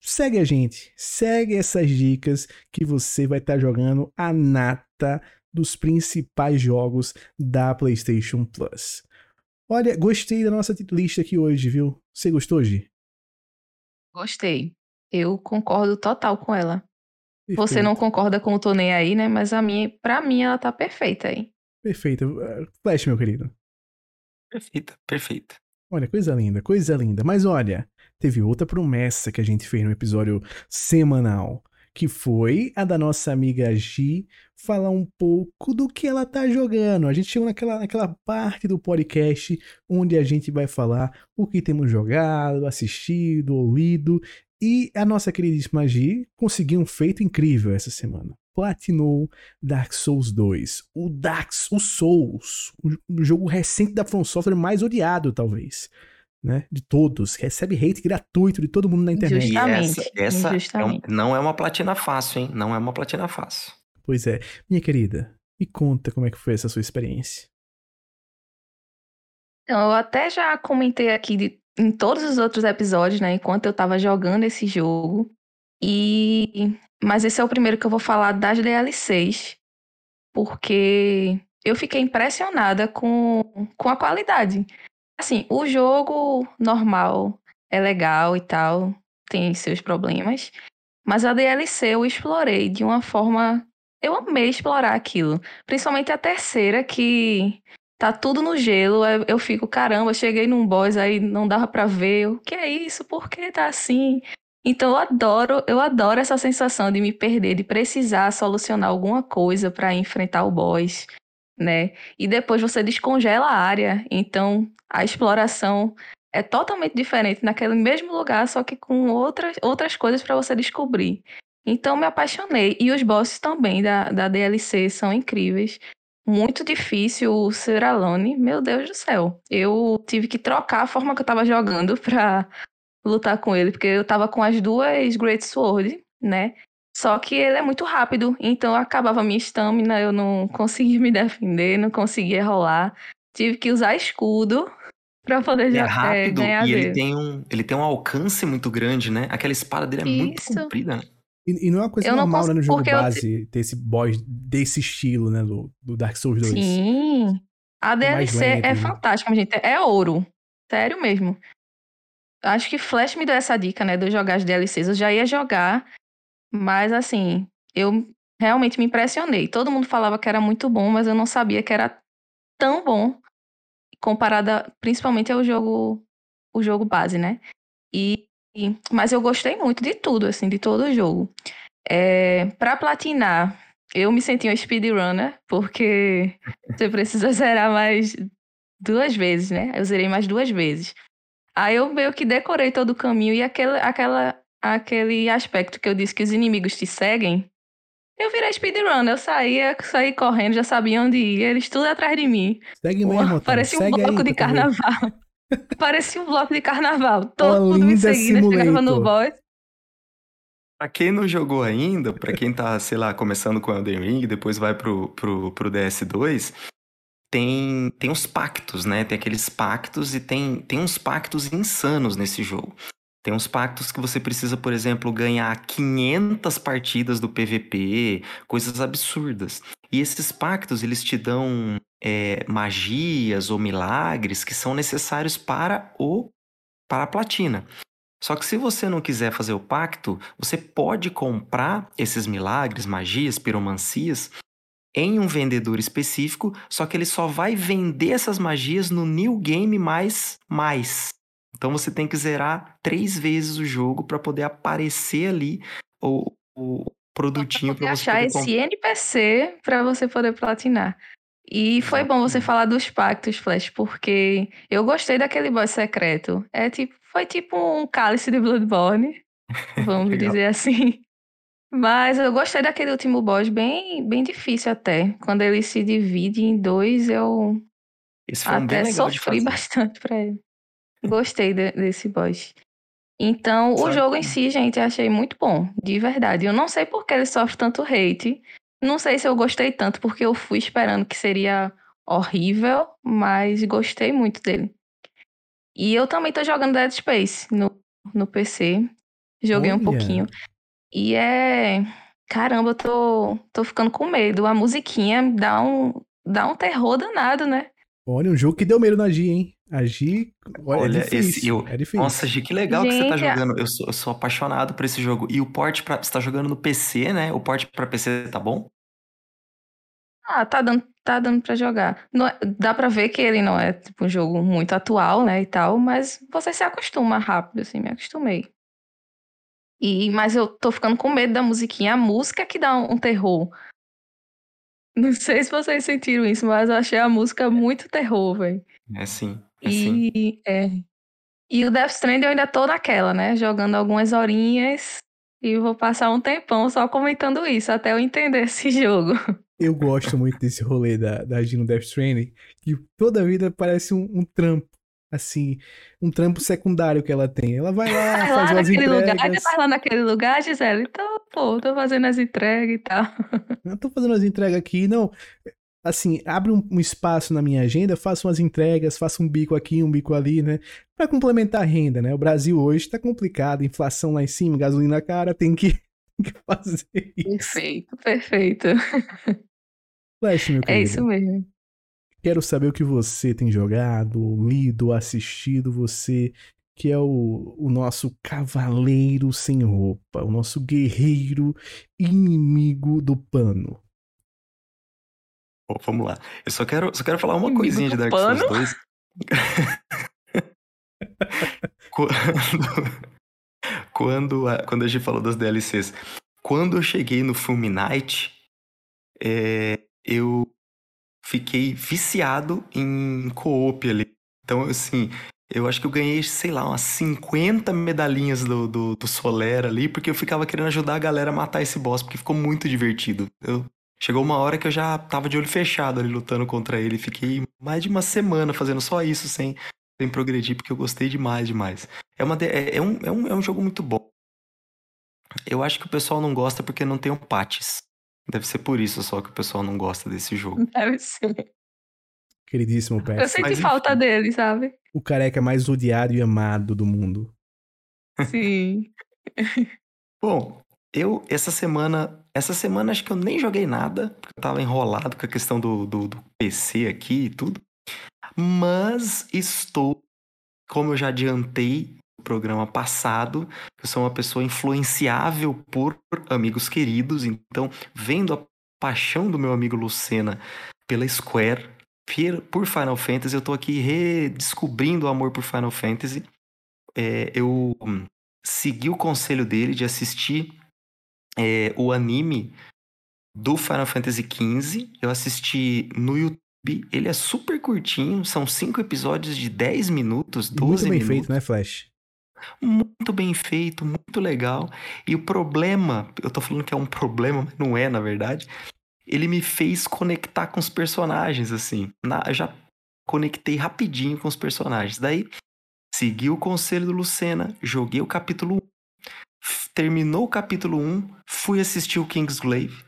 S1: segue a gente, segue essas dicas que você vai estar tá jogando a nata dos principais jogos da PlayStation Plus. Olha, gostei da nossa lista aqui hoje, viu? Você gostou, Gi?
S2: Gostei. Eu concordo total com ela. Perfeito. Você não concorda com o Tô Nem Aí, né? Mas a minha, pra mim, ela tá perfeita aí.
S1: Perfeita. Uh, Flash, meu querido.
S3: Perfeita, perfeita.
S1: Olha, coisa linda, coisa linda. Mas olha, teve outra promessa que a gente fez no episódio semanal que foi a da nossa amiga Gi falar um pouco do que ela tá jogando. A gente chegou naquela, naquela parte do podcast onde a gente vai falar o que temos jogado, assistido, ouvido. E a nossa queridíssima Gi conseguiu um feito incrível essa semana. Platinou Dark Souls 2. O Dark o Souls, o jogo recente da From Software mais odiado, talvez né? De todos. Recebe hate gratuito de todo mundo na internet.
S2: Justamente.
S3: E essa, essa é um, não é uma platina fácil, hein? Não é uma platina fácil.
S1: Pois é. Minha querida, me conta como é que foi essa sua experiência.
S2: Então, eu até já comentei aqui de, em todos os outros episódios, né? Enquanto eu tava jogando esse jogo. E... Mas esse é o primeiro que eu vou falar das DLCs. Porque eu fiquei impressionada com, com a qualidade. Assim, o jogo normal é legal e tal, tem seus problemas, mas a DLC eu explorei de uma forma. Eu amei explorar aquilo. Principalmente a terceira, que tá tudo no gelo. Eu fico, caramba, cheguei num boss aí não dava pra ver. O que é isso? Por que tá assim? Então eu adoro, eu adoro essa sensação de me perder, de precisar solucionar alguma coisa para enfrentar o boss né? E depois você descongela a área, então a exploração é totalmente diferente naquele mesmo lugar, só que com outras, outras coisas para você descobrir. Então me apaixonei. E os bosses também da, da DLC são incríveis. Muito difícil o ser Alone, meu Deus do céu. Eu tive que trocar a forma que eu tava jogando pra lutar com ele, porque eu tava com as duas Great Sword, né? Só que ele é muito rápido, então acabava minha estamina, eu não conseguia me defender, não conseguia rolar. Tive que usar escudo para poder
S3: ele
S2: já
S3: é rápido ganhar e dele. ele tem um ele tem um alcance muito grande, né? Aquela espada dele é Isso. muito comprida, né?
S1: E, e, não é uma coisa eu normal né, no jogo base ter esse boss desse estilo, né? Do, do Dark Souls 2.
S2: Sim. A DLC é né? fantástica, gente. É ouro. Sério mesmo. Acho que Flash me deu essa dica, né? De eu jogar as DLCs. Eu já ia jogar. Mas assim, eu realmente me impressionei. Todo mundo falava que era muito bom, mas eu não sabia que era tão bom comparada principalmente ao jogo o jogo base, né? E mas eu gostei muito de tudo, assim, de todo o jogo. É, para platinar, eu me senti uma speedrunner, porque você precisa zerar mais duas vezes, né? Eu zerei mais duas vezes. Aí eu meio que decorei todo o caminho e aquele, aquela aquele aspecto que eu disse que os inimigos te seguem, eu virei speedrun. Eu saía, saí correndo, já sabia onde ir. Eles tudo atrás de mim.
S1: Segue mesmo,
S2: Parecia
S1: um
S2: bloco
S1: aí,
S2: de carnaval. Parecia um bloco de carnaval. Todo mundo me seguindo, chegava no boss.
S3: Pra quem não jogou ainda, pra quem tá, sei lá, começando com Elden Ring, depois vai pro, pro, pro DS2, tem, tem os pactos, né? Tem aqueles pactos e tem, tem uns pactos insanos nesse jogo. Tem uns pactos que você precisa, por exemplo, ganhar 500 partidas do PVP, coisas absurdas. E esses pactos, eles te dão é, magias ou milagres que são necessários para o para a platina. Só que se você não quiser fazer o pacto, você pode comprar esses milagres, magias, piromancias em um vendedor específico, só que ele só vai vender essas magias no New Game mais mais. Então você tem que zerar três vezes o jogo para poder aparecer ali o, o produtinho para você
S2: achar esse NPC para você poder platinar. E foi bom você falar dos pactos, Flash, porque eu gostei daquele boss secreto. É tipo, foi tipo um cálice de Bloodborne, vamos dizer assim. Mas eu gostei daquele último boss, bem, bem difícil até. Quando ele se divide em dois, eu até sofri bastante pra ele. Gostei de, desse boss. Então, o jogo em si, gente, eu achei muito bom, de verdade. Eu não sei por que ele sofre tanto hate, não sei se eu gostei tanto, porque eu fui esperando que seria horrível, mas gostei muito dele. E eu também tô jogando Dead Space no, no PC. Joguei
S1: Olha.
S2: um pouquinho. E é. Caramba, eu tô, tô ficando com medo. A musiquinha dá um, dá um terror danado, né?
S1: Olha, um jogo que deu medo na Gi, hein? A Gi, olha,
S3: Olha,
S1: é difícil.
S3: esse eu-
S1: É difícil.
S3: Nossa, Gi, que legal que você tá
S2: Gente, a-
S3: jogando. Eu sou, eu sou apaixonado por esse jogo. E o port pra. Você tá jogando no PC, né? O port pra PC tá bom?
S2: Ah, tá dando, tá dando pra jogar. Não é- dá pra ver que ele não é tipo, um jogo muito atual, né, e tal, mas você se acostuma rápido, assim, me acostumei. E, mas eu tô ficando com medo da musiquinha. A música que dá um, um terror. Não sei se vocês sentiram isso, mas eu achei a música muito terror, velho.
S3: É sim. É sim.
S2: E, é. e o Death Stranding eu ainda tô naquela, né? Jogando algumas horinhas e vou passar um tempão só comentando isso, até eu entender esse jogo.
S1: Eu gosto muito desse rolê da, da Gi no Death Stranding, que toda vida parece um, um trampo, assim, um trampo secundário que ela tem. Ela vai lá,
S2: Tá
S1: faz
S2: lá
S1: umas
S2: naquele lugar,
S1: entregas.
S2: tá lá naquele lugar, Gisele? Então, pô, tô fazendo as entregas e tal.
S1: Eu tô fazendo as entregas aqui, não. Assim, abre um, um espaço na minha agenda, faço umas entregas, faço um bico aqui, um bico ali, né? Pra complementar a renda, né? O Brasil hoje tá complicado, inflação lá em cima, gasolina cara, tem que, tem que fazer isso.
S2: Perfeito, perfeito.
S1: Flash, meu
S2: É
S1: querido.
S2: isso mesmo.
S1: Quero saber o que você tem jogado, lido, assistido, você que é o, o nosso cavaleiro sem roupa, o nosso guerreiro inimigo do pano.
S3: Vamos lá. Eu só quero, só quero falar uma
S2: Inimigo
S3: coisinha de Dark Souls
S2: pano?
S3: 2. quando, quando, a, quando a gente falou das DLCs, quando eu cheguei no Night, é, eu fiquei viciado em co-op ali. Então, assim, eu acho que eu ganhei, sei lá, umas 50 medalhinhas do, do, do Solera ali, porque eu ficava querendo ajudar a galera a matar esse boss, porque ficou muito divertido. Eu, chegou uma hora que eu já tava de olho fechado ali lutando contra ele. Fiquei mais de uma semana fazendo só isso sem, sem progredir, porque eu gostei demais, demais. É, uma, de- é, é um, é, um, é um jogo muito bom. Eu acho que o pessoal não gosta porque não tem um patches. Deve ser por isso só que o pessoal não gosta desse jogo.
S2: Deve ser.
S1: Queridíssimo
S2: Eu
S1: Pet.
S2: senti
S3: mas
S2: falta
S3: enfim.
S2: dele, sabe?
S1: O careca mais odiado e amado do mundo.
S2: Sim.
S3: Bom, eu essa semana. Essa semana acho que eu nem joguei nada, porque eu tava enrolado com a questão do, do, do PC aqui e tudo. Mas estou, como eu já adiantei no programa passado, eu sou uma pessoa influenciável por amigos queridos, então, vendo a paixão do meu amigo Lucena pela Square, por Final Fantasy, eu tô aqui redescobrindo o amor por Final Fantasy. É, eu hum, segui o conselho dele de assistir é, o anime do Final Fantasy XV. Eu assisti no YouTube. Ele é super curtinho, são cinco episódios de 10 minutos,
S1: E
S3: 12
S1: muito bem
S3: minutos.
S1: feito, né, Flash?
S3: Muito bem feito, muito legal. E o problema, eu tô falando que é um problema, mas não é, na verdade. Ele me fez conectar com os personagens, assim. Na- eu já conectei rapidinho com os personagens. Daí, segui o conselho do Lucena, joguei o capítulo 1. f- Terminou o capítulo 1, fui assistir o Kingsglaive,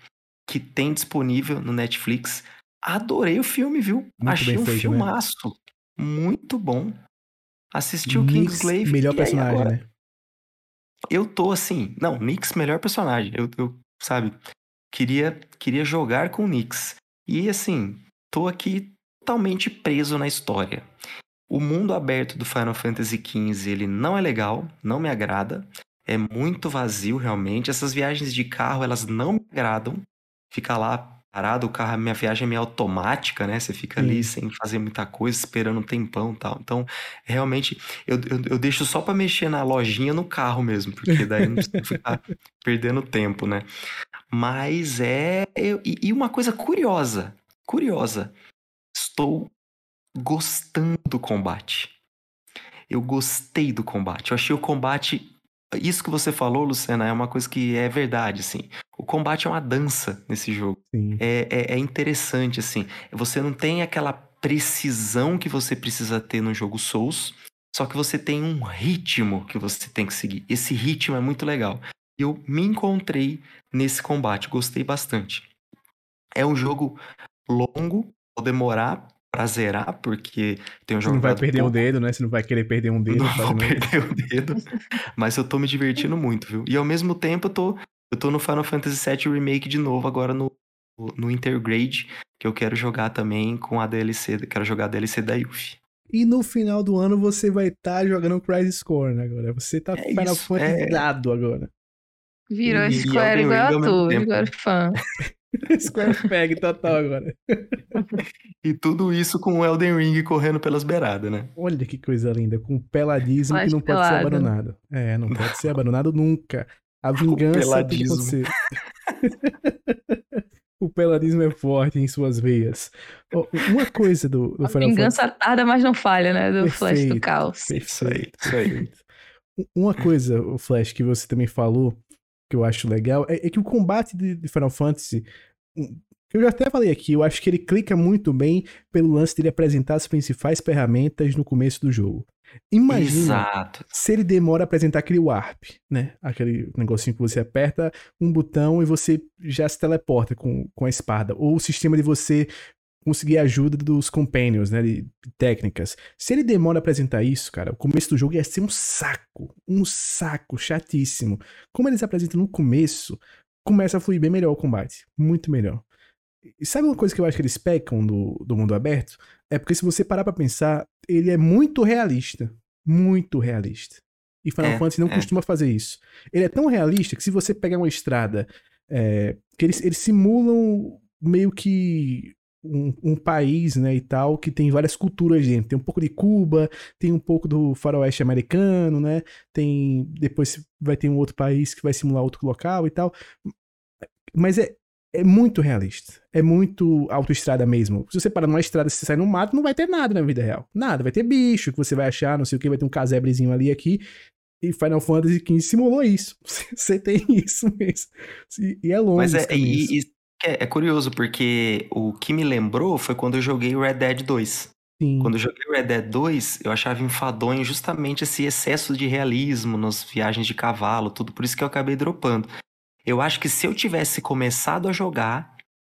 S3: que tem disponível no Netflix. Adorei o filme, viu?
S1: Muito
S3: Achei um
S1: feito, né?
S3: filmaço. Muito bom. Assisti o Kingsglaive.
S1: melhor personagem,
S3: agora-
S1: né?
S3: eu tô assim. Não, Nix, melhor personagem. Eu, eu, sabe, queria, queria jogar com o Nix. E assim, tô aqui totalmente preso na história. O mundo aberto do Final Fantasy XV, ele não é legal, não me agrada. É muito vazio, realmente. Essas viagens de carro, elas não me agradam. Ficar lá parado, o carro, a minha viagem é meio automática, né? Você fica ali
S1: Sim.
S3: sem fazer muita coisa, esperando um tempão e tal. Então, realmente, eu, eu, eu deixo só pra mexer na lojinha no carro mesmo, porque daí não precisa ficar perdendo tempo, né? Mas é. eu- e, e uma coisa curiosa, curiosa. Estou gostando do combate. Eu gostei do combate. Eu achei o combate. Isso que você falou, Luciana, é uma coisa que é verdade, assim. O combate é uma dança nesse jogo é, é, é interessante, assim. Você não tem aquela precisão que você precisa ter no jogo Souls, só que você tem um ritmo que você tem que seguir. Esse ritmo é muito legal. Eu me encontrei nesse combate, gostei bastante. É um jogo longo, vou demorar pra zerar, porque tem um
S1: Você
S3: jogo
S1: não vai perder um dedo, né? Você não vai querer perder um dedo.
S3: Não vou perder o dedo. Mas eu tô me divertindo muito, viu? E ao mesmo tempo eu tô, eu tô no Final Fantasy VII Remake de novo, agora no, no Intergrade, que eu quero jogar também com a DLC. Quero jogar a DLC da Yuffie.
S1: E no final do ano você vai estar jogando Crisis Core, né? Agora você tá
S3: É
S1: Final Fantasy
S3: é.
S1: agora.
S2: Virou
S3: E- e
S2: Square
S3: Elden
S2: igual a tu, agora fã.
S1: Square Peg total agora.
S3: E tudo isso com o Elden Ring correndo pelas beiradas, né?
S1: Olha que coisa linda, com peladismo que não pode ser
S2: pelado.
S1: abandonado. É, não pode ser abandonado nunca. A vingança tem que
S3: peladismo.
S1: acontecer. o peladismo é forte em suas veias. Ó, Uma coisa do, do
S2: A
S1: Final
S2: vingança tarda, mas não falha, né? Do Flash do
S1: Perfeito.
S2: Caos.
S1: Fantasy.
S3: Isso aí, isso aí.
S1: Perfeito. Uma coisa, o Flash, que você também falou, que eu acho legal, é, é que o combate de, de Final Fantasy, um, que eu já até falei aqui, eu acho que ele clica muito bem pelo lance dele apresentar as principais ferramentas no começo do jogo. Imagina
S3: Exato.
S1: se ele demora a apresentar aquele warp, né? Aquele negocinho que você aperta um botão e você já se teleporta com, com a espada. Ou o sistema de você conseguir a ajuda dos companions, né? De, de técnicas. Se ele demora a apresentar isso, cara, o começo do jogo ia ser um saco. Um saco, chatíssimo. Como eles apresentam no começo, começa a fluir bem melhor o combate. Muito melhor. E sabe uma coisa que eu acho que eles pecam do, do mundo aberto? É porque se você parar pra pensar, ele é muito realista. Muito realista. E Final
S3: É,
S1: Fantasy não
S3: é.
S1: costuma fazer isso. Ele é tão realista que se você pegar uma estrada, é, que eles, eles simulam meio que um, um país, né, e tal, que tem várias culturas dentro. Tem um pouco de Cuba, tem um pouco do faroeste americano, né, tem... Depois vai ter um outro país que vai simular outro local e tal. Mas é, é muito realista. É muito autoestrada mesmo. Se você parar numa estrada, se você sair no mato, não vai ter nada na vida real. Nada. Vai ter bicho que você vai achar, não sei o que, vai ter um casebrezinho ali aqui. E Final Fantasy XV simulou isso. Você tem isso mesmo. E é longo
S3: Mas é, e, e- é, é curioso, porque o que me lembrou foi quando eu joguei Red Dead 2.
S1: Sim.
S3: Quando eu joguei Red Dead 2, eu achava enfadonho justamente esse excesso de realismo nas viagens de cavalo, tudo. Por isso que eu acabei dropando. Eu acho que se eu tivesse começado a jogar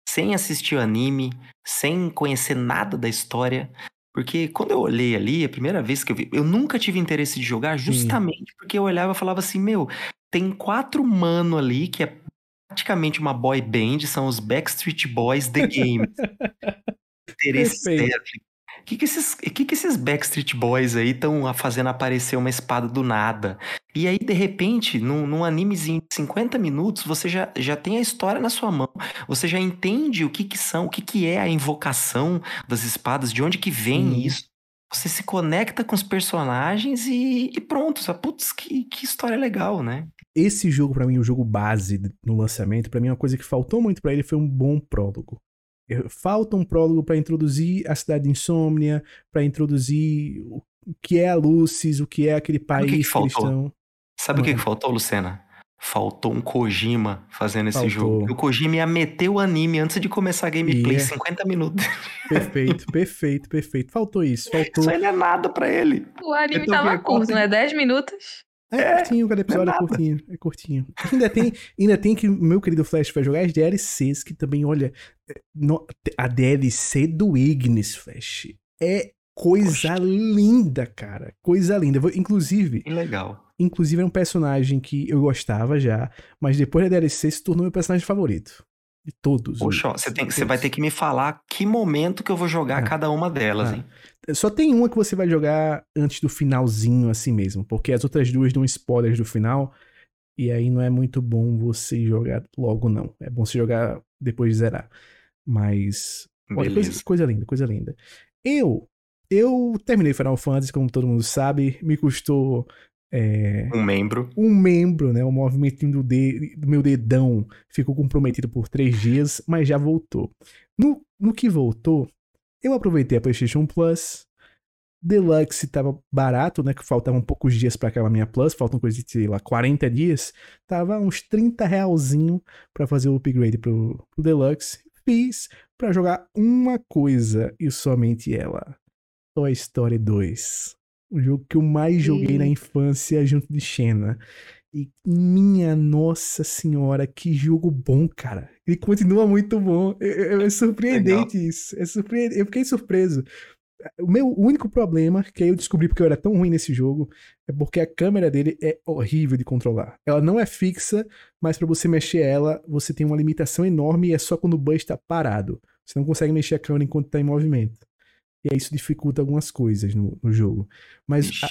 S3: sem assistir o anime, sem conhecer nada da história, porque quando eu olhei ali, a primeira vez que eu vi, eu nunca tive interesse de jogar justamente porque eu olhava e falava assim, meu, tem quatro mano ali que é praticamente uma boy band, são os Backstreet Boys The Game. Interesse. O que, que, esses, que, que esses Backstreet Boys aí estão fazendo aparecer uma espada do nada? E aí, de repente, num, num animezinho de 50 minutos, você já, já tem a história na sua mão. Você já entende o que, que são, o que, que é a invocação das espadas, de onde que vem
S1: Sim.
S3: isso. Você se conecta com os personagens e, e pronto. Sabe? Putz, que, que história legal, né?
S1: Esse jogo, pra mim, o jogo base no lançamento, pra mim, uma coisa que faltou muito pra ele foi um bom prólogo. Falta um prólogo pra introduzir a cidade de Insônia, pra introduzir o o que é a Lucis, o que é aquele
S3: o que
S1: país
S3: que
S1: que, eles
S3: faltou?
S1: estão.
S3: Sabe o que, que faltou, Lucena? Faltou um Kojima fazendo esse
S1: Faltou.
S3: jogo. E o Kojima ia meter o anime antes de começar a gameplay,
S1: Ia.
S3: 50 minutos.
S1: Perfeito, perfeito, perfeito. Faltou isso, faltou.
S3: Isso aí não é nada pra ele.
S2: O anime
S3: Então,
S2: tava
S3: que-
S2: curto, né? 10 minutos.
S1: É curtinho, cada episódio é,
S3: nada.
S1: curtinho, é curtinho. Ainda tem, ainda tem que o meu querido Flash vai jogar as DLCs, que também, olha, é, no- a DLC do Ignis, Flash, é coisa
S3: Poxa.
S1: linda, cara. Coisa linda. Vou- Inclusive,
S3: Que legal.
S1: Inclusive era um personagem que eu gostava já, mas depois da DLC se tornou meu personagem favorito. De todos.
S3: Poxa, você, tem, você vai ter que me falar que momento que eu vou jogar
S1: Ah.
S3: cada uma delas,
S1: Ah.
S3: hein?
S1: Só tem uma que você vai jogar antes do finalzinho, assim mesmo. Porque as outras duas dão spoilers do final. E aí não é muito bom você jogar logo, não. É bom você jogar depois de zerar. Mas. Olha, coisa, coisa linda, coisa linda. Eu. Eu terminei Final Fantasy, como todo mundo sabe. Me custou. É,
S3: Um membro.
S1: um membro, né? O movimentinho do, de- do meu dedão ficou comprometido por três dias, mas já voltou. No, no que voltou, eu aproveitei a PlayStation Plus. Deluxe tava barato, né? Que faltavam poucos dias pra acabar a minha Plus, faltam coisa de, sei lá, 40 dias. Tava uns 30 realzinho pra fazer o upgrade pro, pro Deluxe. Fiz pra jogar uma coisa e somente ela: Toy Story 2. O jogo que eu mais joguei na infância junto de Xena. E minha nossa senhora, que jogo bom, cara. Ele continua muito bom. É, é, é surpreendente Legal. isso. É surpreendente. Eu fiquei surpreso. O meu único problema, que aí eu descobri porque eu era tão ruim nesse jogo, é porque a câmera dele é horrível de controlar. Ela não é fixa, mas para você mexer ela, você tem uma limitação enorme e é só quando o bus está parado. Você não consegue mexer a câmera enquanto está em movimento. E aí isso dificulta algumas coisas no, no jogo. Mas a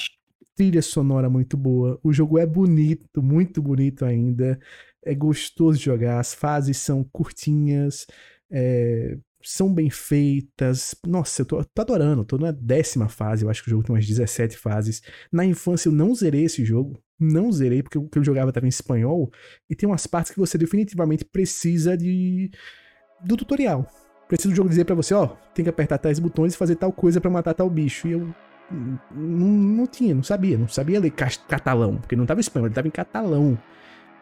S1: trilha sonora muito boa. O jogo é bonito, muito bonito ainda. É gostoso de jogar. As fases são curtinhas. É, são bem feitas. Nossa, eu tô, tô, adorando. Tô na décima fase. Eu acho que o jogo tem umas 17 fases. Na infância eu não zerei esse jogo. Não zerei, porque o que eu jogava estava em espanhol. E tem umas partes que você definitivamente precisa de do tutorial. Precisa do jogo dizer para você, ó, tem que apertar tais botões e fazer tal coisa para matar tal bicho. E eu não, não tinha, não sabia. Não sabia ler catalão, porque não tava em espanhol, ele tava em catalão.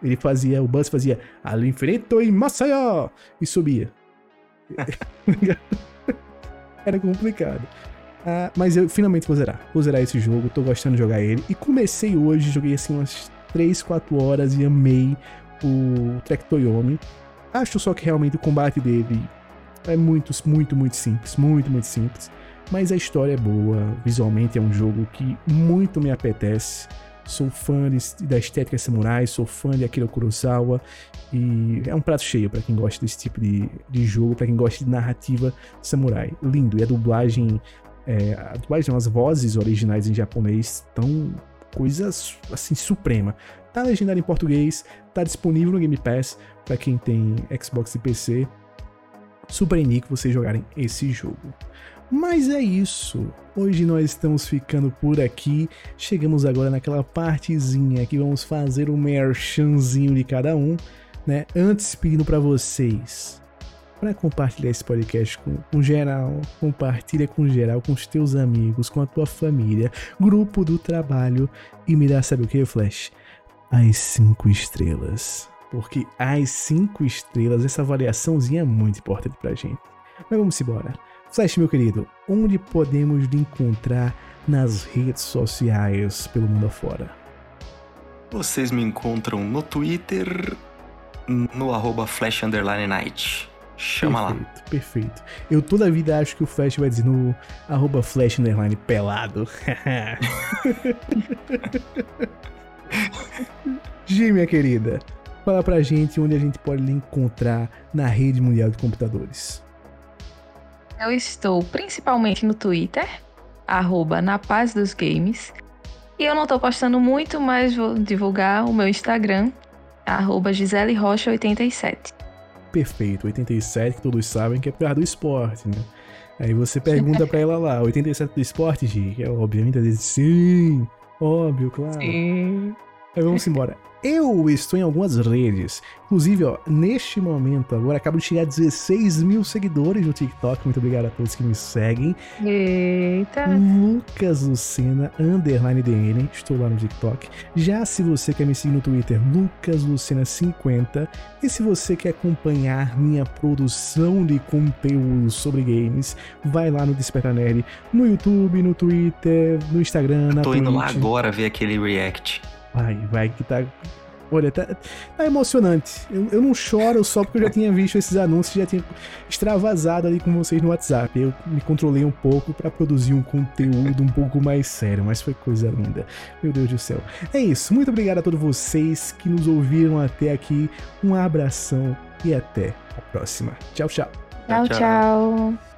S1: Ele fazia, o Buzz fazia Al infinito em Maceió! E subia. Era complicado. Ah, mas eu finalmente vou zerar. Vou zerar esse jogo, tô gostando de jogar ele. E comecei hoje, joguei assim umas 3, 4 horas e amei o Trek Toyomi. Acho só que realmente o combate dele é muito, muito, muito simples. Muito, muito simples. Mas a história é boa, visualmente é um jogo que muito me apetece. Sou fã de, da estética samurai, sou fã de Akira Kurosawa e é um prato cheio para quem gosta desse tipo de, de jogo, para quem gosta de narrativa samurai. Lindo, e a dublagem, é, a dublagem, as vozes originais em japonês estão coisas assim suprema. Tá legendado em português, tá disponível no Game Pass para quem tem Xbox e PC. Super indico vocês jogarem esse jogo. Mas é isso. Hoje nós estamos ficando por aqui. Chegamos agora naquela partezinha que vamos fazer o merchanzinho de cada um, né? Antes pedindo para vocês para compartilhar esse podcast com, com geral, compartilha com geral, com os teus amigos, com a tua família, grupo do trabalho e me dá sabe o que, Flash? As cinco estrelas. Porque as cinco estrelas, essa avaliaçãozinha é muito importante pra gente. Mas vamos embora. Flash, meu querido, onde podemos lhe encontrar nas redes sociais pelo mundo afora?
S3: Vocês me encontram no Twitter, no arroba Flash Night. Chama
S1: perfeito, lá. Perfeito. Eu toda a vida acho que o Flash vai dizer no arroba Flash Underline pelado. Gi, minha querida, fala pra gente onde a gente pode lhe encontrar na rede mundial de computadores.
S2: Eu estou principalmente no Twitter, arroba na paz dos games. E eu não estou postando muito, mas vou divulgar o meu Instagram, arroba Gisele Rocha 87.
S1: Perfeito, 87 que todos sabem que é por do esporte, né? Aí você pergunta pra ela lá, 87 do esporte, Gi? É obviamente diz sim, óbvio, claro. Sim. Aí vamos embora. Eu estou em algumas redes. Inclusive, ó, neste momento agora acabo de chegar a 16 mil seguidores no TikTok. Muito obrigado a todos que me seguem.
S2: Eita!
S1: Lucas Lucena, underline DN. Estou lá no TikTok. Já se você quer me seguir no Twitter, Lucas Lucena50. E se você quer acompanhar minha produção de conteúdo sobre games, vai lá no Despertar Nerd, no YouTube, no Twitter, no Instagram,
S3: Eu
S1: na
S3: tô
S1: Twitch.
S3: indo lá agora ver aquele react.
S1: Vai, vai que tá. Olha, tá, tá emocionante. Eu, eu, não choro só porque eu já tinha visto esses anúncios, já tinha extravasado ali com vocês no WhatsApp. Eu me controlei um pouco para produzir um conteúdo um pouco mais sério, mas foi coisa linda. Meu Deus do céu. É isso. Muito obrigado a todos vocês que nos ouviram até aqui. Um abração e até a próxima. Tchau, tchau.
S2: Tchau, tchau. tchau.